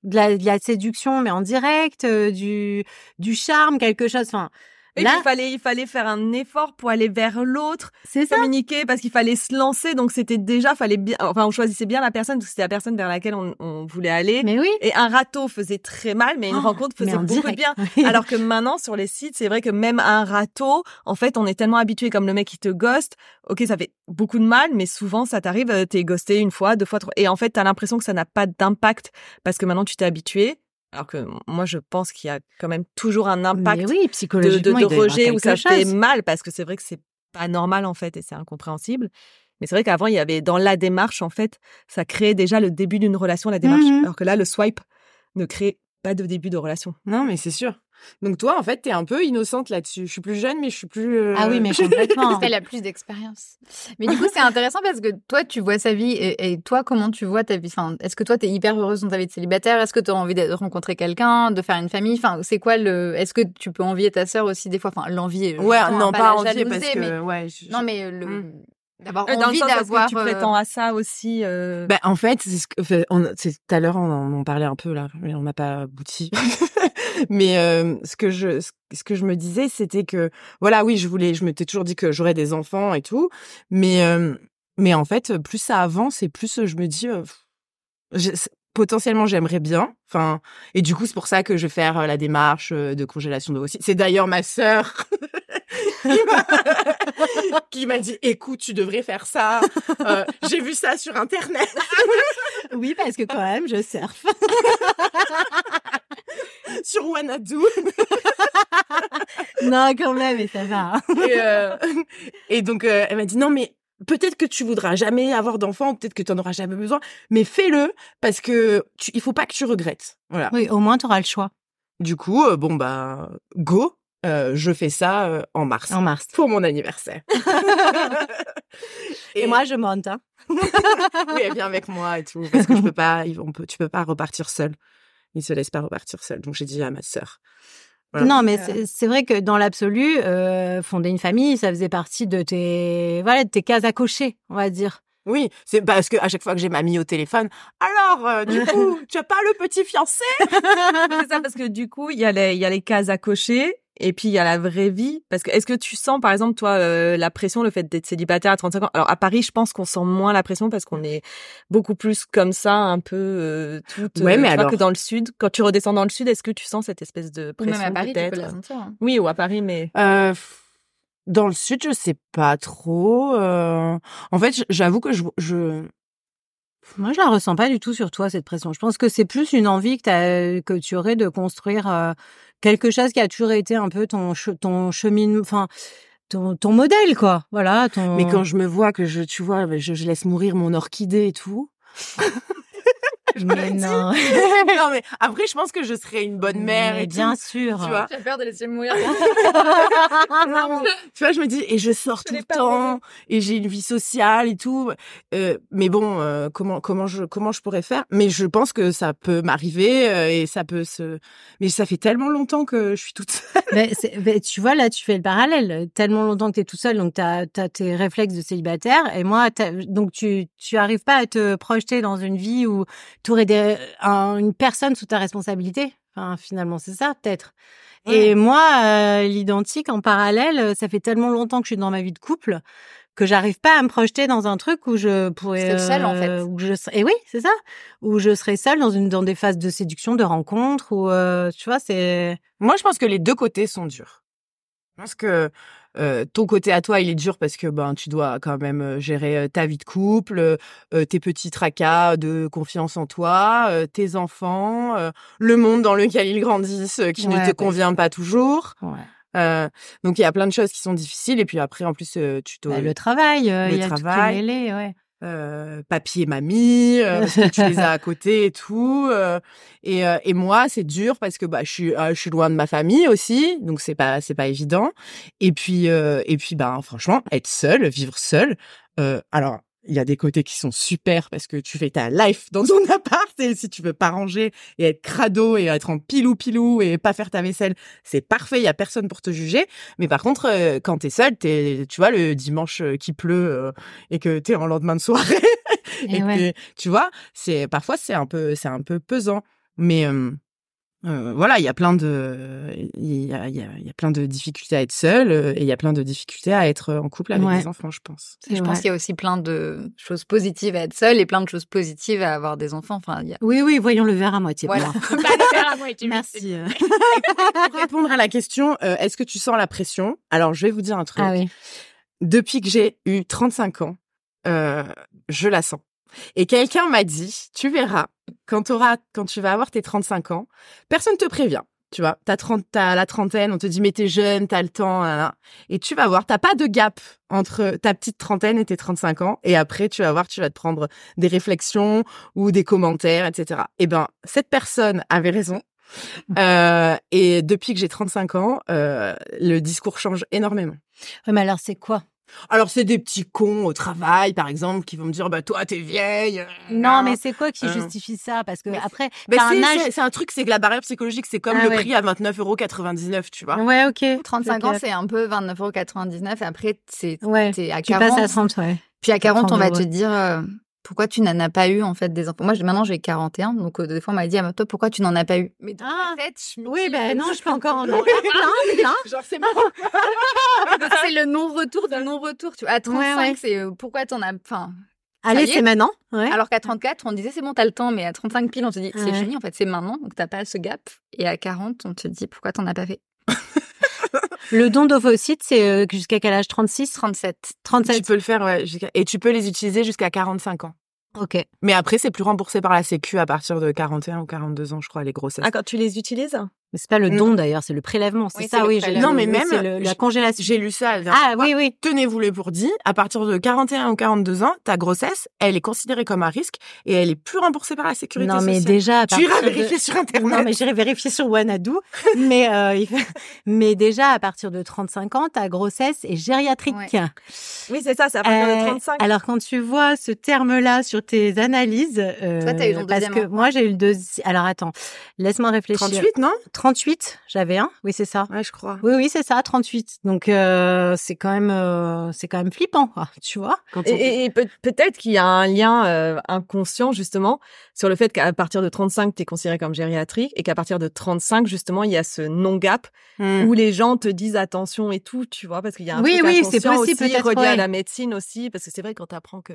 De la, de la séduction mais en direct du du charme quelque chose enfin Et Là- puis, il fallait, il fallait faire un effort pour aller vers l'autre, c'est ça communiquer, parce qu'il fallait se lancer. Donc, c'était déjà, fallait bien, enfin, on choisissait bien la personne, parce que c'était la personne vers laquelle on, on voulait aller. mais oui Et un râteau faisait très mal, mais une Oh, rencontre faisait beaucoup de bien. Oui. Alors que maintenant, sur les sites, c'est vrai que même un râteau, en fait, on est tellement habitué comme le mec qui te ghost. Ok, ça fait beaucoup de mal, mais souvent, ça t'arrive, euh, t'es ghosté une fois, deux fois, trois. Et en fait, t'as l'impression que ça n'a pas d'impact parce que maintenant, tu t'es habitué. Alors que moi, je pense qu'il y a quand même toujours un impact de, de, de rejet où ça quelque fait chose. mal parce que c'est vrai que c'est pas normal, en fait, et c'est incompréhensible. Mais c'est vrai qu'avant, il y avait dans la démarche, en fait, ça créait déjà le début d'une relation, la démarche. Mhm. Alors que là, le swipe ne crée pas de début de relation. Non, mais c'est sûr. Donc toi, en fait, t'es un peu innocente là-dessus. Je suis plus jeune, mais je suis plus. euh, ah oui mais complètement Elle a plus d'expérience. Mais du coup, c'est intéressant parce que toi, tu vois sa vie et, et toi, comment tu vois ta vie? Enfin, Est-ce que toi, tu es hyper heureuse dans ta vie de célibataire? Est-ce que tu as envie de rencontrer quelqu'un, de faire une famille? Enfin, c'est quoi le Est-ce que tu peux envier ta sœur aussi des fois? Enfin, l'envie. Ouais, non, pas, envier parce que mais- ouais. je- Non, mais le Mm. d'avoir Euh, dans le envie d'avoir. que tu euh, prétends à ça aussi euh, Bah, en fait, c'est ce que, on, tout à l'heure, on en parlait un peu là, mais on n'a pas abouti. mais euh, ce que je, ce, que je me disais, c'était que, voilà, oui, je voulais, je m'étais toujours dit que j'aurais des enfants et tout, mais, euh, mais en fait, plus ça avance et plus je me dis, euh, je- potentiellement, j'aimerais bien. Enfin, et du coup, c'est pour ça que je vais faire euh, la démarche euh, de congélation d'ovocytes. C'est d'ailleurs ma sœur. qui m'a- qui m'a dit écoute tu devrais faire ça Euh, j'ai vu ça sur internet oui parce que quand même je surfe sur Wanadu non quand même mais ça va hein. et, euh, et donc euh, elle m'a dit non mais peut-être que tu voudras jamais avoir d'enfant peut-être que tu en auras jamais besoin mais fais-le parce que tu, il faut pas que tu regrettes. Voilà. Oui au moins tu auras le choix. Du coup euh, bon bah go Euh, je fais ça euh, en mars. En mars. Pour mon anniversaire. Et, moi je monte hein. oui, elle vient avec moi et tout parce que je peux pas on peut tu peux pas repartir seule il se laisse pas repartir seul donc j'ai dit à ma sœur Voilà. Non, mais c'est- c'est vrai que dans l'absolu, euh, fonder une famille, ça faisait partie de tes, voilà, de tes cases à cocher, on va dire. Oui, c'est parce que à chaque fois que j'ai mamie au téléphone, alors euh, du coup, tu as pas le petit fiancé? C'est ça parce que du coup, il y a les il y a les cases à cocher et puis il y a la vraie vie parce que est-ce que tu sens par exemple toi euh, la pression le fait d'être célibataire à 35 ans? Alors à Paris, je pense qu'on sent moins la pression parce qu'on est beaucoup plus comme ça un peu euh, toute Ouais, mais tu vois, alors- que dans le sud. Quand tu redescends dans le sud, est-ce que tu sens cette espèce de Ou pression même à Paris, tu peut-être peux la sentir. hein. Oui, ou à Paris mais euh, Dans le sud, je sais pas trop. euh. En fait, j'avoue que je, je Moi, je la ressens pas du tout sur toi cette pression. Je pense que c'est plus une envie que tu aurais de construire euh, quelque chose qui a toujours été un peu ton ton chemin, enfin ton ton modèle quoi. Voilà. Ton... mais quand je me vois que je tu vois, je, je laisse mourir mon orchidée et tout. Je Mais non. non, mais après, je pense que je serais une bonne mère Mais et bien tout, sûr. Tu vois, J'ai peur de laisser mourir. tu vois, je me dis, et je sors tout l'ai le temps, et j'ai une vie sociale et tout. Euh, mais bon, euh, comment, comment je, comment je pourrais faire? Mais je pense que ça peut m'arriver, euh, et ça peut se, mais ça fait tellement longtemps que je suis toute seule. Mais c'est- mais tu vois, là, tu fais le parallèle. Tellement longtemps que tu es tout seul, donc tu as, tes réflexes de célibataire. Et moi, t'as- donc tu tu arrives pas à te projeter dans une vie où tu aurais des, un- une personne sous ta responsabilité. Enfin, finalement, c'est ça, peut-être. Et moi, euh, l'identique, en parallèle, ça fait tellement longtemps que je suis dans ma vie de couple que j'arrive pas à me projeter dans un truc où je pourrais Seule, seule, en fait. euh, où je serais et oui c'est ça où je serais seule dans une dans des phases de séduction de rencontre euh, tu vois c'est Moi, je pense que les deux côtés sont durs. Je pense que euh, ton côté à toi, il est dur parce que ben tu dois quand même euh, gérer euh, ta vie de couple, euh, tes petits tracas de confiance en toi, euh, tes enfants, le monde dans lequel ils grandissent qui Ouais, ne te bah, convient pas toujours. ouais. Donc il y a plein de choses qui sont difficiles et puis après en plus tu dois Bah, le travail, le il y a tout qui est travail. mêlé, ouais. Euh, papy et mamie, euh, parce que tu les as à côté et tout. euh, et, euh, et moi, c'est dur parce que bah je suis euh, je suis loin de ma famille aussi, donc c'est pas c'est pas évident. Et puis euh, et puis bah franchement, être seule, vivre seule. Euh, alors il y a des côtés qui sont super parce que tu fais ta life dans ton appart si tu veux pas ranger et être crado et être en pilou pilou et pas faire ta vaisselle, c'est parfait, il y a personne pour te juger. Mais par contre, euh, quand t'es seule, t'es, tu vois, le dimanche euh, qui pleut euh, et que t'es en lendemain de soirée, Et et ouais. que, tu vois, c'est parfois c'est un peu, c'est un peu pesant. Mais euh, euh, voilà, il y a plein de, il y a, il y, a, il y a plein de difficultés à être seule euh, et il y a plein de difficultés à être en couple avec Ouais. des enfants, je pense. Je pense qu'il y a aussi plein de choses positives à être seule et plein de choses positives à avoir des enfants. Enfin, il y a... Oui, oui, voyons le verre à moitié. Voilà. plein. Merci. euh. Pour répondre à la question, euh, est-ce que tu sens la pression? Alors, je vais vous dire un truc. Ah oui. Depuis que j'ai eu 35 ans, euh, je la sens. Et quelqu'un m'a dit, tu verras, quand, t'auras- quand tu vas avoir tes 35 ans, personne te prévient. Tu vois, t'as 30, t'as la trentaine, on te dit mais t'es jeune, t'as le temps, nan. et tu vas voir, t'as pas de gap entre ta petite trentaine et tes 35 ans, et après tu vas voir, tu vas te prendre des réflexions ou des commentaires, etc. Eh ben, cette personne avait raison. Euh, et depuis que j'ai 35 ans, euh, le discours change énormément. Ouais, mais alors, c'est quoi? Alors, c'est des petits cons au travail, par exemple, qui vont me dire, bah, toi, t'es vieille. euh, Non, mais c'est quoi qui Euh. justifie ça? Parce que Mais- après, un c'est, âge. un truc, c'est que la barrière psychologique, c'est comme Ah le ouais. prix à 29,99 tu vois. Ouais, ok. 35 Ok. ans, c'est un peu 29,99 et après, c'est Ouais. à Tu 40. passes à 30, ouais. Puis à 40, on va 30 te dire euh, pourquoi tu n'en as pas eu en fait des enfants? Moi, maintenant j'ai 41, donc euh, des fois on m'a dit ah, toi pourquoi tu n'en as pas eu? Mais dans Ah. ma tête, je me Oui, ben euh, non, je peux encore en avoir plein, plein. Genre, c'est c'est le non-retour de non-retour. Tu vois, à 35, Ouais, ouais. c'est euh, pourquoi t'en as. Enfin, Allez, c'est maintenant. Ouais. alors qu'à 34, on disait c'est bon, t'as le temps, mais à 35 pile, on te dit c'est fini. En fait, c'est maintenant, donc t'as pas ce gap. Et à 40, on te dit pourquoi t'en as pas fait? Le don d'ovocytes, c'est euh, jusqu'à quel âge? 36 37. Tu 37 peux le faire, ouais, et tu peux les utiliser jusqu'à 45 ans. Ok. Mais après, c'est plus remboursé par la Sécu à partir de 41 ou 42 ans, je crois, les grossesses. Ah, quand tu les utilises? Mais c'est pas le don d'ailleurs, c'est le prélèvement. C'est Oui, ça, le oui. Non, mais même, le- la congélation. J'ai lu ça. Ah fois. oui, oui. Tenez-vous le pour dit, à partir de 41 ou 42 ans, ta grossesse, elle est considérée comme un risque et elle est plus remboursée par la sécurité Non, mais sociale. déjà, à Tu iras de- vérifier sur Internet. Non, mais j'irai vérifier sur mais, euh, mais déjà, à partir de 35 ans, ta grossesse est gériatrique. Ouais. Oui, c'est ça, c'est à partir Euh, de 35. Alors, quand tu vois ce terme-là sur tes analyses, euh, Toi, t'as eu ton parce deuxième que enfant. moi, j'ai eu le deuxième. Alors, attends, laisse-moi réfléchir. 38, non? 38, j'avais un. Oui, c'est ça. Ouais, je crois. Oui, oui, c'est ça, 38. Donc, euh, c'est quand même, euh, c'est quand même flippant, quoi, tu vois. Quand Et, on- et- et peut- peut-être qu'il y a un lien euh, inconscient justement sur le fait qu'à partir de 35, tu es considéré comme gériatrique et qu'à partir de 35, justement, il y a ce non-gap Hmm. où les gens te disent attention et tout, tu vois, parce qu'il y a un Oui, truc oui, c'est inconscient possible, aussi relié ouais. à la médecine aussi, parce que c'est vrai quand tu apprends que,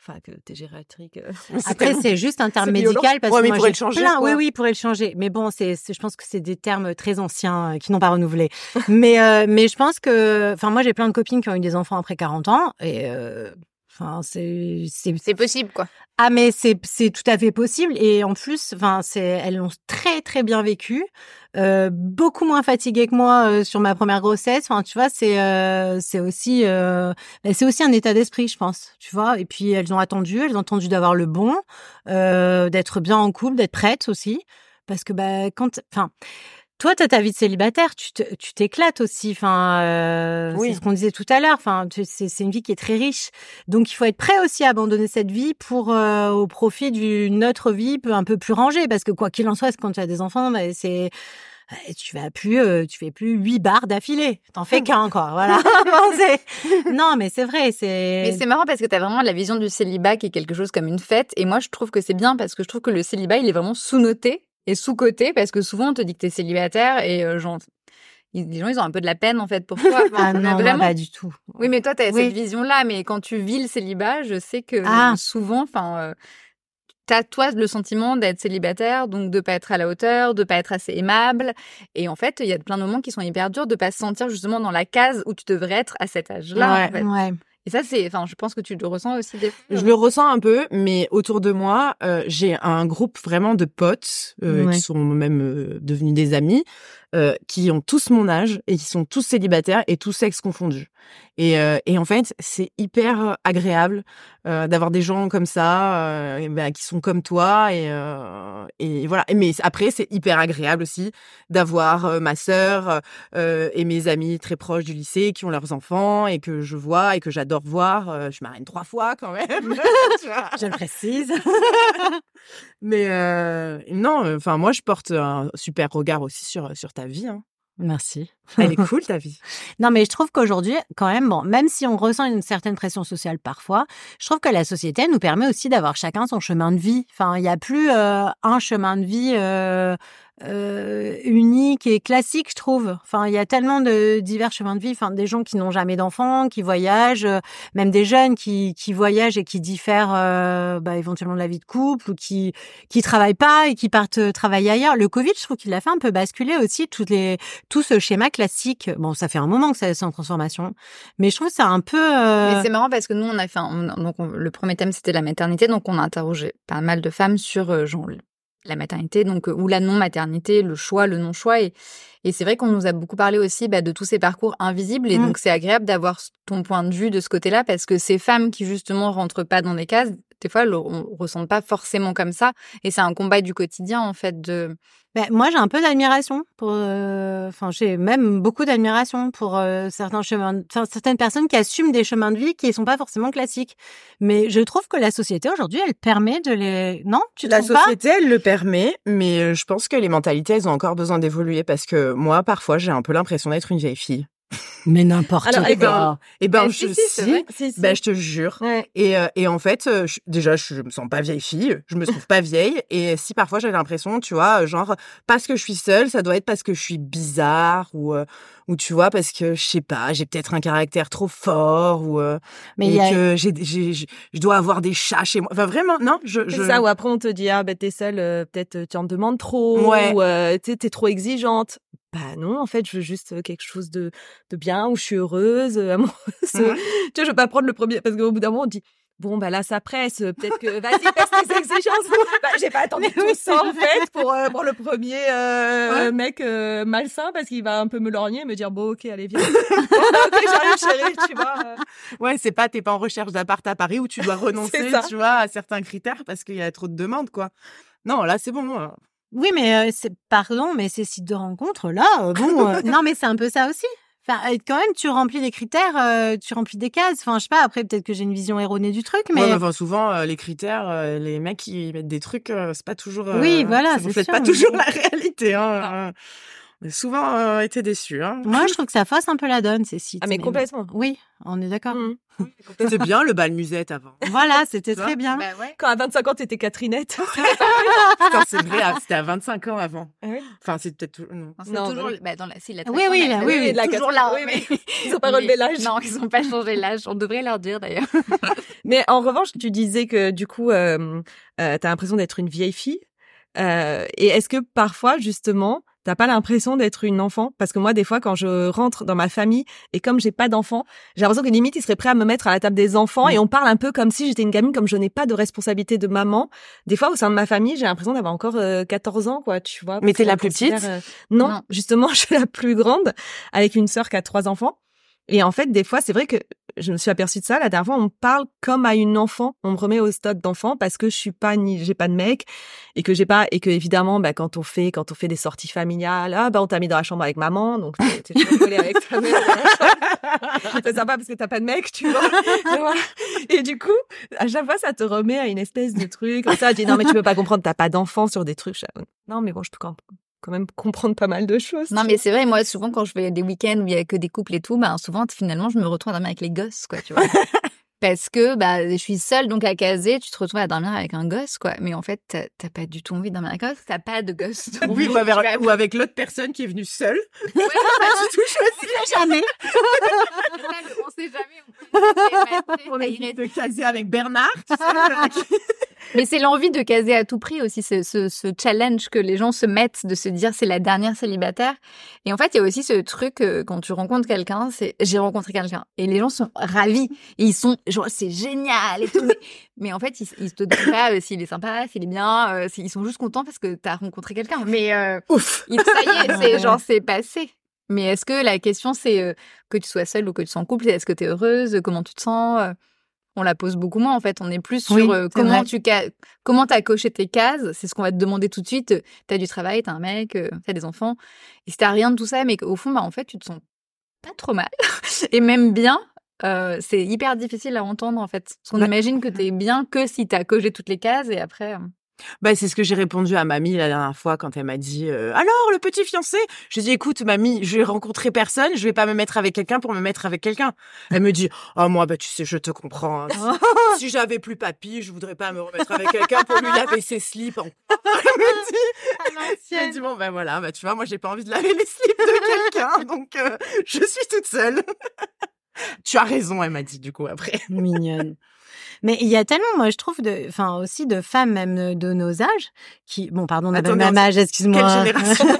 enfin, que t'es gériatrique. euh, Après, c'est juste un terme médical parce Ouais, que moi, pourrait j'ai changer, plein- quoi. Oui, oui, il pourrait le changer. Mais bon, c'est, c'est- je pense que c'est des termes très anciens euh, qui n'ont pas renouvelé. mais, euh, mais je pense que, enfin, moi, j'ai plein de copines qui ont eu des enfants après 40 ans et, euh, Enfin, c'est possible, quoi. ah mais c'est c'est tout à fait possible et en plus, enfin c'est elles l'ont très très bien vécu, euh, beaucoup moins fatiguée que moi euh, sur ma première grossesse. Enfin tu vois c'est euh, c'est aussi c'est aussi un état d'esprit je pense, tu vois. Et puis elles ont attendu, elles ont attendu d'avoir le bon, d'être bien en couple, d'être prêtes aussi, parce que bah quand, enfin. Toi, t'as ta vie de célibataire, tu te- tu t'éclates aussi. Enfin, euh, Oui. c'est ce qu'on disait tout à l'heure. Enfin, tu- c'est c'est une vie qui est très riche. Donc, il faut être prêt aussi à abandonner cette vie pour euh, au profit d'une autre vie un peu plus rangée, parce que quoi qu'il en soit, quand tu as des enfants, bah, c'est euh, tu vas plus, euh, tu fais plus huit bars d'affilée. T'en fais qu'un, quoi. Voilà. Non, mais c'est vrai. Mais C'est c'est marrant parce que t'as vraiment la vision du célibat qui est quelque chose comme une fête. Et moi, je trouve que c'est bien parce que je trouve que le célibat, il est vraiment sous-noté et sous-coté parce que souvent, on te dit que t'es célibataire et euh, genre, ils- les gens, ils ont un peu de la peine en fait pour toi. Enfin, ah non, vraiment. pas du tout. Oui, mais toi, t'as Oui. cette vision-là. Mais quand tu vis le célibat, je sais que Ah. souvent, enfin, euh, t'as toi le sentiment d'être célibataire, donc de pas être à la hauteur, de pas être assez aimable. Et en fait, il y a plein de moments qui sont hyper durs de pas se sentir justement dans la case où tu devrais être à cet âge-là. Ouais. en fait. Ouais. Et ça, c'est, enfin, je pense que tu le ressens aussi des fois. Je le ressens un peu, mais autour de moi, euh, j'ai un groupe vraiment de potes euh, Ouais. qui sont même euh, devenus des amis, euh, qui ont tous mon âge et qui sont tous célibataires et tous sexes confondus. Et, euh, et en fait, c'est hyper agréable euh, d'avoir des gens comme ça, euh, ben, qui sont comme toi. Et, euh, et voilà. Mais après, c'est hyper agréable aussi d'avoir euh, ma sœur euh, et mes amis très proches du lycée qui ont leurs enfants et que je vois et que j'adore voir. Euh, je marraine trois fois quand même. Je le précise. Mais euh, non, enfin moi je porte un super regard aussi sur sur ta vie. Hein. Merci. Elle est cool ta vie. Non, mais je trouve qu'aujourd'hui, quand même, bon, même si on ressent une certaine pression sociale parfois, je trouve que la société nous permet aussi d'avoir chacun son chemin de vie. Enfin, il n'y a plus euh, un chemin de vie euh, euh, unique et classique, je trouve. Enfin, il y a tellement de divers chemins de vie. Enfin, des gens qui n'ont jamais d'enfants, qui voyagent, euh, même des jeunes qui, qui voyagent et qui diffèrent euh, bah, éventuellement de la vie de couple ou qui qui travaillent pas et qui partent euh, travailler ailleurs. Le Covid, je trouve qu'il a fait un peu basculer aussi toutes les tout ce schéma classique. Bon, ça fait un moment que ça c'est en transformation, mais je trouve c'est un peu. Mais c'est marrant parce que nous, on a fait, un- on- donc on- le premier thème c'était la maternité, donc on a interrogé pas mal de femmes sur genre la maternité, donc euh, ou la non maternité, le choix, le non choix, et, et c'est vrai qu'on nous a beaucoup parlé aussi bah, de tous ces parcours invisibles, et Mm. donc c'est agréable d'avoir ton point de vue de ce côté-là parce que ces femmes qui justement rentrent pas dans des cases, des fois, on ressentent pas forcément comme ça, et c'est un combat du quotidien en fait de. Ben, moi, j'ai un peu d'admiration pour. euh, Enfin, j'ai même beaucoup d'admiration pour euh, certains chemins, enfin, certaines personnes qui assument des chemins de vie qui sont pas forcément classiques. Mais je trouve que la société aujourd'hui, elle permet de les. Non, tu La trouves pas? société elle le permet, mais euh, je pense que les mentalités elles ont encore besoin d'évoluer parce que moi parfois j'ai un peu l'impression d'être une vieille fille. Mais n'importe Alors, quoi. eh ben, Et ben Ah, je si, si, c'est si, vrai. Si, si. ben je te jure. Ouais. Et, euh, et en fait, euh, je- déjà, je me sens pas vieille fille, je me trouve pas vieille. Et si parfois j'ai l'impression, tu vois, euh, genre, parce que je suis seule, ça doit être parce que je suis bizarre ou, euh, ou tu vois, parce que, je sais pas, j'ai peut-être un caractère trop fort ou euh, Mais et il y a- que j'ai, j'ai, j'ai- je dois avoir des chats chez moi. Enfin, vraiment, non, je... C'est je... ça, ou après on te dit, ah ben t'es seule, peut-être tu en demandes trop, Ouais. ou euh, t'es trop exigeante. Bah non, en fait, je veux juste quelque chose de, de bien, où je suis heureuse, amoureuse. Ouais. tu vois, je veux pas prendre le premier, parce qu'au bout d'un moment, on dit, bon, bah là, ça presse, peut-être que, vas-y, passe tes exigences. bah, j'ai pas attendu tout ça, en fait, pour, euh, pour le premier euh, Ouais. mec euh, malsain, parce qu'il va un peu me lorgner et me dire, bon, ok, allez, viens. ok, j'arrive, chérie, tu vois. Ouais, c'est pas, t'es pas en recherche d'appart à Paris où tu dois renoncer, tu vois, à certains critères parce qu'il y a trop de demandes, quoi. Non, là, c'est bon. Hein. Oui, mais euh, c'est pardon, mais ces sites de rencontres là, euh, bon, euh, non, mais c'est un peu ça aussi. Enfin, quand même, tu remplis des critères, tu remplis des cases. Enfin, je sais pas. Après, peut-être que j'ai une vision erronée du truc, mais Ouais, mais enfin, souvent, les critères, les mecs qui mettent des trucs, c'est pas toujours. Oui, voilà, c'est pas toujours la réalité. Hein. On a souvent euh, été déçus. Hein. moi, je trouve que ça fausse un peu la donne ces sites. Ah, mais complètement. Oui, on est d'accord. Mm. C'était bien le bal musette avant. Voilà, c'était très bien. Bah ouais. Quand à 25 ans, t'étais Catherinette. Putain, c'est vrai, ah, c'était à 25 ans avant. Ah oui Enfin, c'est peut-être. tout- Non. Non, c'est Non, toujours bah dans la si, la Oui, oui, la- oui, oui, la toujours là. oui, mais- Ils ont pas relevé mais- l'âge. Non, ils ont pas changé l'âge. On devrait leur dire d'ailleurs. Mais en revanche, tu disais que du coup, euh, euh, t'as l'impression d'être une vieille fille. Euh, et est-ce que parfois, justement, t'as pas l'impression d'être une enfant? Parce que moi, des fois, quand je rentre dans ma famille et comme j'ai pas d'enfants, j'ai l'impression que limite, ils seraient prêts à me mettre à la table des enfants et on parle un peu comme si j'étais une gamine, comme je n'ai pas de responsabilité de maman. Des fois, au sein de ma famille, j'ai l'impression d'avoir encore 14 ans, quoi, tu vois. Mais t'es la plus petite? non, non, justement, je suis la plus grande avec une sœur qui a trois enfants. Et en fait, des fois, c'est vrai que je me suis aperçue de ça. La dernière fois, on me parle comme à une enfant. On me remet au stade d'enfant parce que je suis pas ni, j'ai pas de mec et que j'ai pas, et que évidemment, bah, quand on fait, quand on fait des sorties familiales, ah, bah, on t'a mis dans la chambre avec maman, donc t'es collé avec ta mère. c'est sympa parce que t'as pas de mec, tu vois. Et, du coup, à chaque fois, ça te remet à une espèce de truc. Comme ça, je dis, non, mais tu peux pas comprendre, t'as pas d'enfant sur des trucs. Non, mais bon, je te comprends quand même comprendre pas mal de choses. Non, mais c'est vrai, moi, souvent, quand je fais des week-ends où il y a que des couples et tout, bah, souvent, finalement, je me retrouve à dormir avec les gosses, quoi, tu vois. Parce que bah, je suis seule, donc à caser, tu te retrouves à dormir avec un gosse, quoi. Mais en fait, t'as pas du tout envie de dormir avec un gosse, t'as pas de gosse. Oui, ou avec, ou avec l'autre personne qui est venue seule. Ouais, pas du tout choisi. jamais. on sait jamais. On, on est de caser avec Bernard. Mais c'est l'envie de caser à tout prix aussi, ce, ce, ce, challenge que les gens se mettent de se dire c'est la dernière célibataire. Et en fait, il y a aussi ce truc euh, quand tu rencontres quelqu'un, c'est j'ai rencontré quelqu'un et les gens sont ravis et ils sont genre c'est génial et tout. mais, en fait, ils, ils te disent pas euh, s'il est sympa, s'il est bien, euh, ils sont juste contents parce que tu as rencontré quelqu'un. Mais ouf, ça y est, c'est genre c'est passé. Mais est-ce que la question c'est que tu sois seule ou que tu sois en couple, est-ce que tu es heureuse, comment tu te sens? On la pose beaucoup moins en fait. On est plus sur euh, comment tu comment as coché tes cases. C'est ce qu'on va te demander tout de suite. Tu as du travail, tu as un mec, euh, tu as des enfants. Et si t'as rien de tout ça, mais au fond, bah en fait, tu te sens pas trop mal et même bien. Euh, c'est hyper difficile à entendre en fait. Parce qu'on imagine que tu es bien que si tu as coché toutes les cases et après. Bah, c'est ce que j'ai répondu à mamie la dernière fois quand elle m'a dit euh, alors le petit fiancé? J'ai dit écoute mamie, je vais rencontrer personne, je vais pas me mettre avec quelqu'un pour me mettre avec quelqu'un. Elle me dit oh moi bah tu sais je te comprends. Hein. Si, j'avais plus papy, je voudrais pas me remettre avec quelqu'un pour lui laver ses slips. elle me dit, elle dit bon ben voilà bah tu vois moi j'ai pas envie de laver les slips de quelqu'un donc euh, je suis toute seule. tu as raison elle m'a dit du coup après. Mignonne. Mais il y a tellement, moi, je trouve, de, enfin, aussi de femmes, même de nos âges, qui, bon, pardon, on a le même âge, excuse-moi. Quelle génération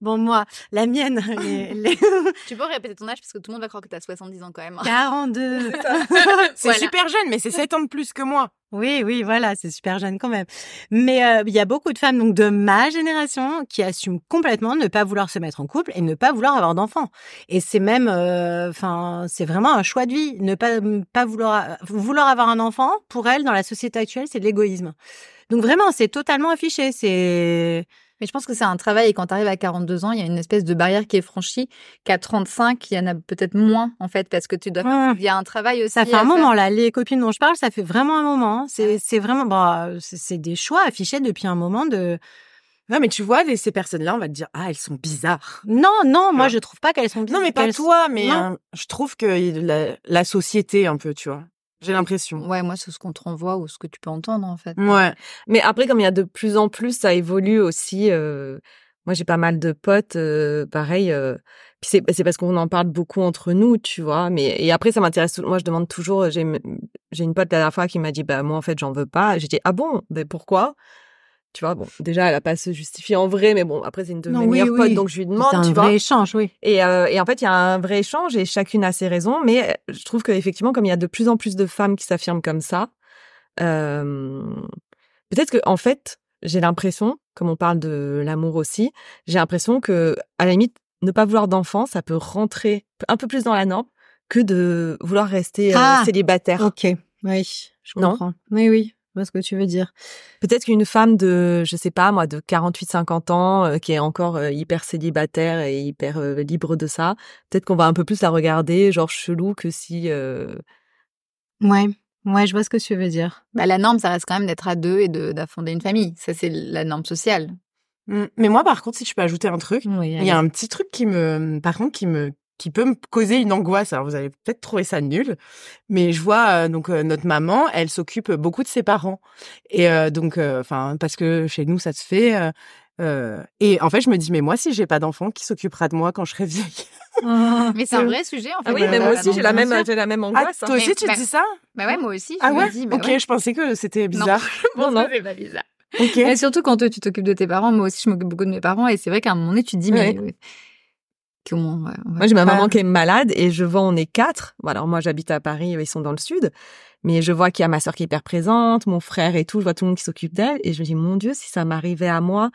Bon, moi, la mienne. Les, Tu peux répéter ton âge parce que tout le monde va croire que tu as 70 ans quand même. 42. c'est super jeune, mais c'est 7 ans de plus que moi. Oui, oui, voilà, c'est super jeune quand même. Mais il y a beaucoup de femmes donc de ma génération qui assument complètement ne pas vouloir se mettre en couple et ne pas vouloir avoir d'enfants. Et c'est même, enfin, c'est vraiment un choix de vie. Ne pas pas vouloir vouloir avoir un enfant pour elles dans la société actuelle, c'est de l'égoïsme. Donc vraiment, c'est totalement affiché. C'est mais je pense que c'est un travail et quand tu arrives à 42 ans, il y a une espèce de barrière qui est franchie. Qu'à 35, il y en a peut-être moins en fait parce que tu dois. Il y a un travail aussi. Ça fait un moment là. Les copines dont je parle, ça fait vraiment un moment. Hein. C'est vraiment bah c'est des choix affichés depuis un moment de. Non, mais tu vois, ces personnes-là, on va te dire, ah, elles sont bizarres. Non, non, moi, je trouve pas qu'elles sont bizarres. Non, mais pas toi, mais euh, je trouve que la, la, société, un peu, tu vois. J'ai l'impression. Ouais, moi, c'est ce qu'on te renvoie ou ce que tu peux entendre, en fait. Ouais. Mais après, comme il y a de plus en plus, ça évolue aussi. Euh... Moi, j'ai pas mal de potes, euh, pareil. Euh... Puis c'est, c'est parce qu'on en parle beaucoup entre nous, tu vois. Mais et après, ça m'intéresse. Moi, je demande toujours. J'ai, j'ai une pote la dernière fois qui m'a dit, bah moi, en fait, j'en veux pas. J'ai dit, ah bon, ben pourquoi? Tu vois, bon, déjà, elle a pas se justifier en vrai, mais bon, après, c'est une de mes meilleures potes, donc je lui demande, c'est un vrai échange, oui. Et, euh, et en fait, il y a un vrai échange et chacune a ses raisons, mais euh, je trouve qu'effectivement, comme il y a de plus en plus de femmes qui s'affirment comme ça, euh, peut-être que, en fait, j'ai l'impression, comme on parle de l'amour aussi, j'ai l'impression que, à la limite, ne pas vouloir d'enfant, ça peut rentrer un peu plus dans la norme que de vouloir rester euh, ah, célibataire. Ok, oui, je comprends. Oui, oui vois ce que tu veux dire? Peut-être qu'une femme de, je sais pas moi, de 48-50 ans, euh, qui est encore euh, hyper célibataire et hyper euh, libre de ça, peut-être qu'on va un peu plus la regarder, genre chelou, que si. Ouais. Ouais, je vois ce que tu veux dire. Bah, la norme, ça reste quand même d'être à deux et de d'affonder une famille. Ça, c'est la norme sociale. Mmh. Mais moi, par contre, si je peux ajouter un truc, il y a un petit truc qui me, par contre, qui me qui peut me causer une angoisse. Alors vous allez peut-être trouver ça nul, mais je vois euh, donc euh, notre maman, elle s'occupe beaucoup de ses parents et euh, donc enfin parce que chez nous ça se fait. et en fait, je me dis mais moi si j'ai pas d'enfant, qui s'occupera de moi quand je serai vieille? Ah. Mais c'est un vrai sujet en fait. Ah oui, mais moi aussi j'ai la même j'ai la même angoisse. Ah, toi aussi tu bah, dis ça? Bah ouais, moi aussi. Ah ouais? Dis, bah ok, je pensais que c'était bizarre. Non, bon, non, c'est pas bizarre. Ok. Et surtout quand toi, tu t'occupes de tes parents, moi aussi je m'occupe beaucoup de mes parents et c'est vrai qu'à un moment donné tu te dis mais Ouais, Moi, j'ai ma maman qui est malade et je vois on est quatre. Bon, alors moi, j'habite à Paris, ils sont dans le sud. Mais je vois qu'il y a ma sœur qui est hyper présente, mon frère et tout. Je vois tout le monde qui s'occupe d'elle et je me dis mon Dieu, si ça m'arrivait à moi,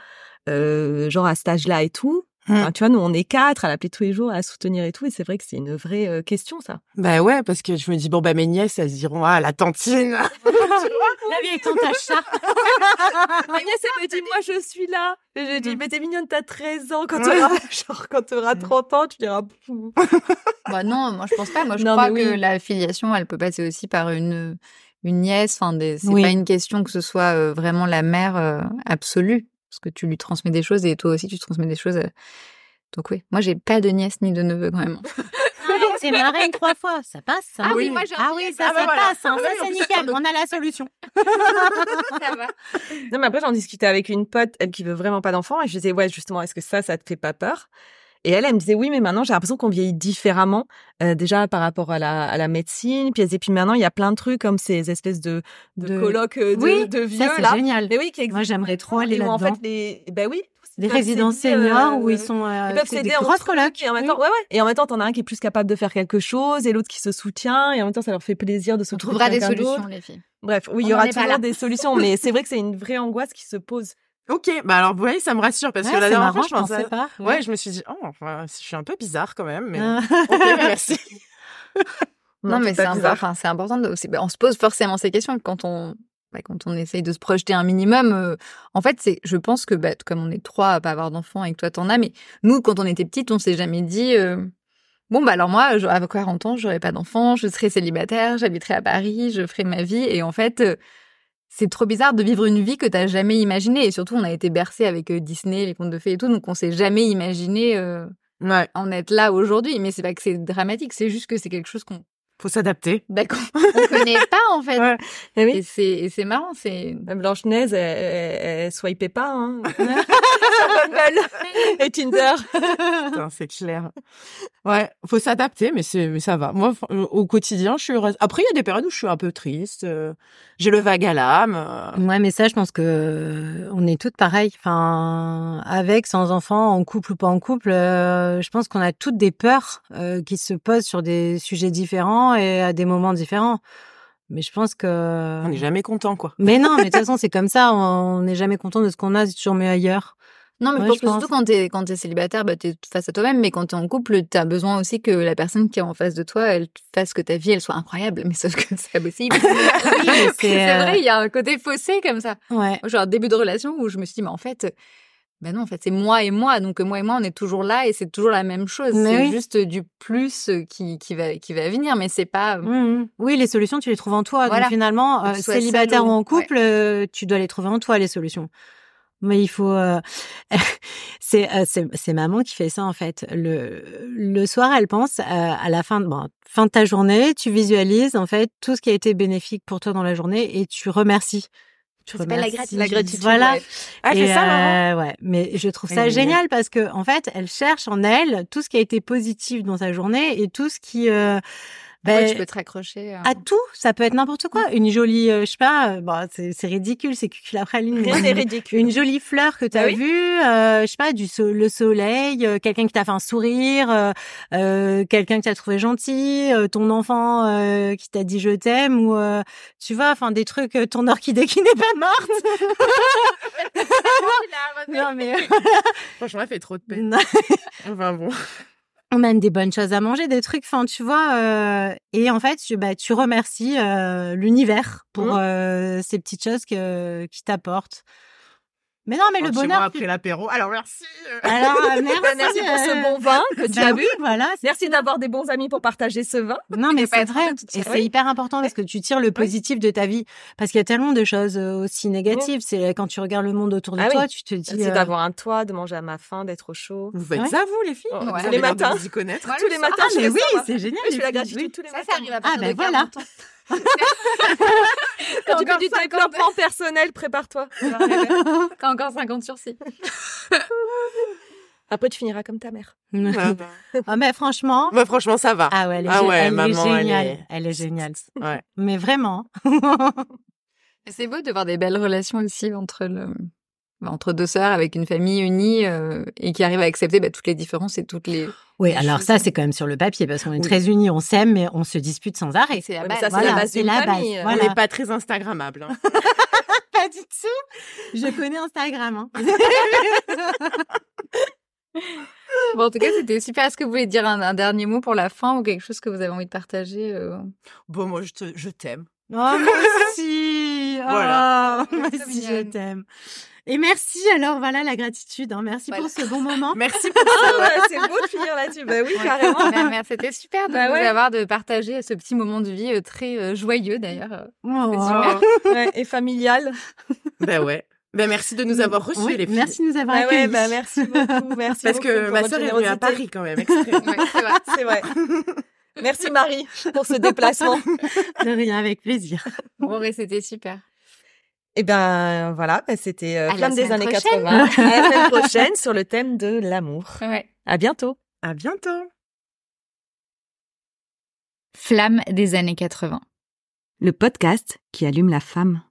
euh, genre à cet âge-là et tout. Enfin, tu vois, nous on est quatre à l'appeler tous les jours, à la soutenir et tout. Et c'est vrai que c'est une vraie euh, question ça. Bah ouais, parce que je me dis, bon, bah mes nièces, elles se diront, ah, la tantine. La vieille tante à chat. Ma nièce, elle me dit, moi, je suis là. Et je dis, mais t'es mignonne, t'as 13 ans. Quand Ouais. t'auras, genre, quand t'auras 30 ans, tu diras, Pouh. Bah non, moi je pense pas. Moi je Non, crois que oui. la filiation, elle peut passer aussi par une une nièce. Enfin, des- c'est Oui. pas une question que ce soit euh, vraiment la mère euh, absolue, parce que tu lui transmets des choses et toi aussi tu transmets des choses. euh. Donc oui, moi j'ai pas de nièce ni de neveu quand même. C'est marraine trois fois, ça passe. ça. Ah oui, moi, j'ai Ah oui, ça, Ah bah ça voilà. passe. hein. Ah Ça, oui, en c'est nickel. ça On a la solution. Ça va. Non, mais après, j'en discutais avec une pote, elle qui veut vraiment pas d'enfant, et je disais, ouais, justement, est-ce que ça, ça te fait pas peur? Et elle, elle me disait, oui, mais maintenant, j'ai l'impression qu'on vieillit différemment, euh, déjà par rapport à la, à la médecine. Puis, elle disait, puis maintenant, il y a plein de trucs comme ces espèces de, de, De- colloques euh, de, Oui, de vieux, ça, c'est là. génial. Mais oui, qui Moi, j'aimerais trop aller Et où, en là-dedans. fait, les, ben oui. Peuvent résidences seniors euh, où ils sont euh, Ils peuvent c'est des s'aider grosses eux, et en même Oui. temps, ouais, ouais. Et en même temps, t'en as un qui est plus capable de faire quelque chose, et l'autre qui se soutient, et en même temps, ça leur fait plaisir de se On trouvera des solutions, les filles. Bref, oui, il y aura toujours des solutions, mais c'est vrai que c'est une vraie angoisse qui se pose. Ok, bah alors, vous voyez, ça me rassure, parce Ouais, que la dernière marrant, fois, je je pensais pas. Ouais, je me suis dit, oh, enfin, je suis un peu bizarre quand même, mais. Euh, ok, bah, merci. Non, mais c'est enfin, c'est important. De, ben, on se pose forcément ces questions quand on, bah, quand on essaye de se projeter un minimum. euh, en fait, c'est, je pense que bah, comme on est trois à pas avoir d'enfants et que toi t'en as, mais nous, quand on était petites, on s'est jamais dit. euh, Bon, bah alors moi, à 40 ans, j'aurais pas d'enfants, je serais célibataire, j'habiterais à Paris, je ferais ma vie. Et en fait, euh, c'est trop bizarre de vivre une vie que t'as jamais imaginée. Et surtout, on a été bercé avec euh, Disney, les contes de fées et tout, donc on s'est jamais imaginé euh, Ouais, en être là aujourd'hui. Mais c'est pas que c'est dramatique, c'est juste que c'est quelque chose qu'on faut s'adapter. qu'on on connaît pas en fait. Ouais. Eh Et oui. c'est et c'est marrant, c'est Même Blanche-Neige, elle, elle, elle swipait pas, hein. Et Tinder. Putain, c'est clair. Ouais, faut s'adapter, mais c'est, mais ça va. Moi, euh, au quotidien, je suis heureuse. Après, il y a des périodes où je suis un peu triste. euh, j'ai le vague à l'âme. euh, Ouais, mais ça, je pense que on est toutes pareilles. Enfin, avec, sans enfants, en couple ou pas en couple, euh, je pense qu'on a toutes des peurs euh, qui se posent sur des sujets différents et à des moments différents. Mais je pense que. On n'est jamais content, quoi. Mais non, mais de toute façon, c'est comme ça. On n'est jamais content de ce qu'on a. C'est toujours mieux ailleurs. non mais Ouais, je pense je que surtout pense. quand t'es quand t'es célibataire, bah t'es face à toi-même, mais quand t'es en couple, t'as besoin aussi que la personne qui est en face de toi, elle fasse que ta vie elle soit incroyable. Mais sauf que c'est pas possible. mais c'est, euh, vrai, il y a un côté faussé comme ça. Ouais. Genre début de relation où je me suis dit mais en fait. Ben non, en fait, c'est moi et moi. Donc, moi et moi, on est toujours là et c'est toujours la même chose. C'est oui. juste du plus qui, qui, va, qui va venir, mais c'est pas. Mhm. Oui, les solutions, tu les trouves en toi. Voilà. Donc finalement, euh, célibataire seul ou en couple, euh, tu dois les trouver en toi, les solutions. Mais il faut. euh, c'est euh, c'est maman qui fait ça en fait. Le le soir, elle pense euh, à la fin de bon, fin de ta journée, tu visualises en fait tout ce qui a été bénéfique pour toi dans la journée et tu remercies. Tu s'appelle la gratitude. La gratitude, Voilà. ouais. Ah, fait ça, maman euh, ouais, mais je trouve ça génial parce que en fait, elle cherche en elle tout ce qui a été positif dans sa journée et tout ce qui euh, Ouais, ben, tu peux te raccrocher. euh. à tout, ça peut être n'importe quoi. Une jolie, euh, je sais pas, euh, bon, c'est c'est ridicule, c'est cuculapraline. mais Rien n'est une- ridicule. Une jolie fleur que tu as Ah oui vue, euh, je sais pas, du so- le soleil, euh, quelqu'un qui t'a fait un sourire, euh, euh, quelqu'un que t'as trouvé gentil, euh, ton enfant euh, qui t'a dit je t'aime ou euh, tu vois, enfin des trucs, euh, ton orchidée qui n'est pas morte. non mais Franchement, elle fait trop de peine. Enfin bon. On même des bonnes choses à manger, des trucs, enfin, tu vois. euh, et en fait, tu, bah, tu remercies euh, l'univers pour Mhm. euh, ces petites choses que, qui t'apportent. Mais non, mais le bonheur. moi tu- après l'apéro. Alors, merci. euh. Alors, euh, merci. Merci pour ce euh, bon vin que tu bah as oui, bu. Voilà. Merci d'avoir des bons amis pour partager ce vin. Non, mais c'est vrai. Et c'est hyper important parce que tu tires le positif de ta vie. Parce qu'il y a tellement de choses aussi négatives. C'est quand tu regardes le monde autour de Ah oui. toi, tu te dis. C'est euh, d'avoir un toit, de manger à ma faim, d'être au chaud. Vous faites Ouais. ça, vous, les filles Oh, ouais. Tous les matins. vous y connaître. Moi, Tous le les soir- matins, Ah, mais oui, c'est génial. Je fais la gratitude oui. tous les Ça, matins. ça arrive à Ah, ben de voilà. 40 ans. Quand tu fais du 50. développement personnel, prépare-toi. Quand encore 50 sur 6. Après, tu finiras comme ta mère. Ah, bah. Ah, mais franchement. Bah, franchement, ça va. Ah ouais, elle est, Ah gé- ouais, elle est maman, elle géniale. est- Elle est géniale. Ouais. Mais vraiment. C'est beau de voir des belles relations aussi entre le entre deux sœurs avec une famille unie euh, et qui arrivent à accepter bah, toutes les différences et toutes les. Oui, les alors choses. ça c'est quand même sur le papier parce qu'on est Oui. très unis, on s'aime, mais on se dispute sans arrêt. C'est la Ouais, base. ça, c'est Voilà, la base la base. famille. Voilà. On n'est pas très Instagrammable. hein. Pas du tout. Je connais Instagram. Hein. Bon, en tout cas, c'était super. Est-ce que vous voulez dire un, un dernier mot pour la fin ou quelque chose que vous avez envie de partager euh? Bon, moi, je t'aime. Oh, merci. Voilà. Oh, je t'aime. Et merci alors, voilà la gratitude. hein. Merci Voilà. pour ce bon moment. Merci pour Ah ouais, c'est beau de finir là-dessus. Bah oui, carrément. Bah. C'était super de Bah vous ouais. avoir de partager ce petit moment de vie euh, très euh, joyeux d'ailleurs. Oh. super. Ouais, et familial. Ben ouais. Ben merci de nous avoir reçus, Oui, les filles. merci de nous avoir Bah accueillis. ouais, bah merci beaucoup. Merci Parce beaucoup que ma sœur est venue à. Paris quand même. Ouais, c'est vrai. C'est vrai. Merci Marie pour ce déplacement. De rien, avec plaisir. Bon, ouais, c'était super. Et ben voilà, bah, c'était euh, Flamme des années prochaine. 80. À la semaine prochaine sur le thème de l'amour. Ouais. À bientôt. À bientôt. Flamme des années 80. Le podcast qui allume la femme.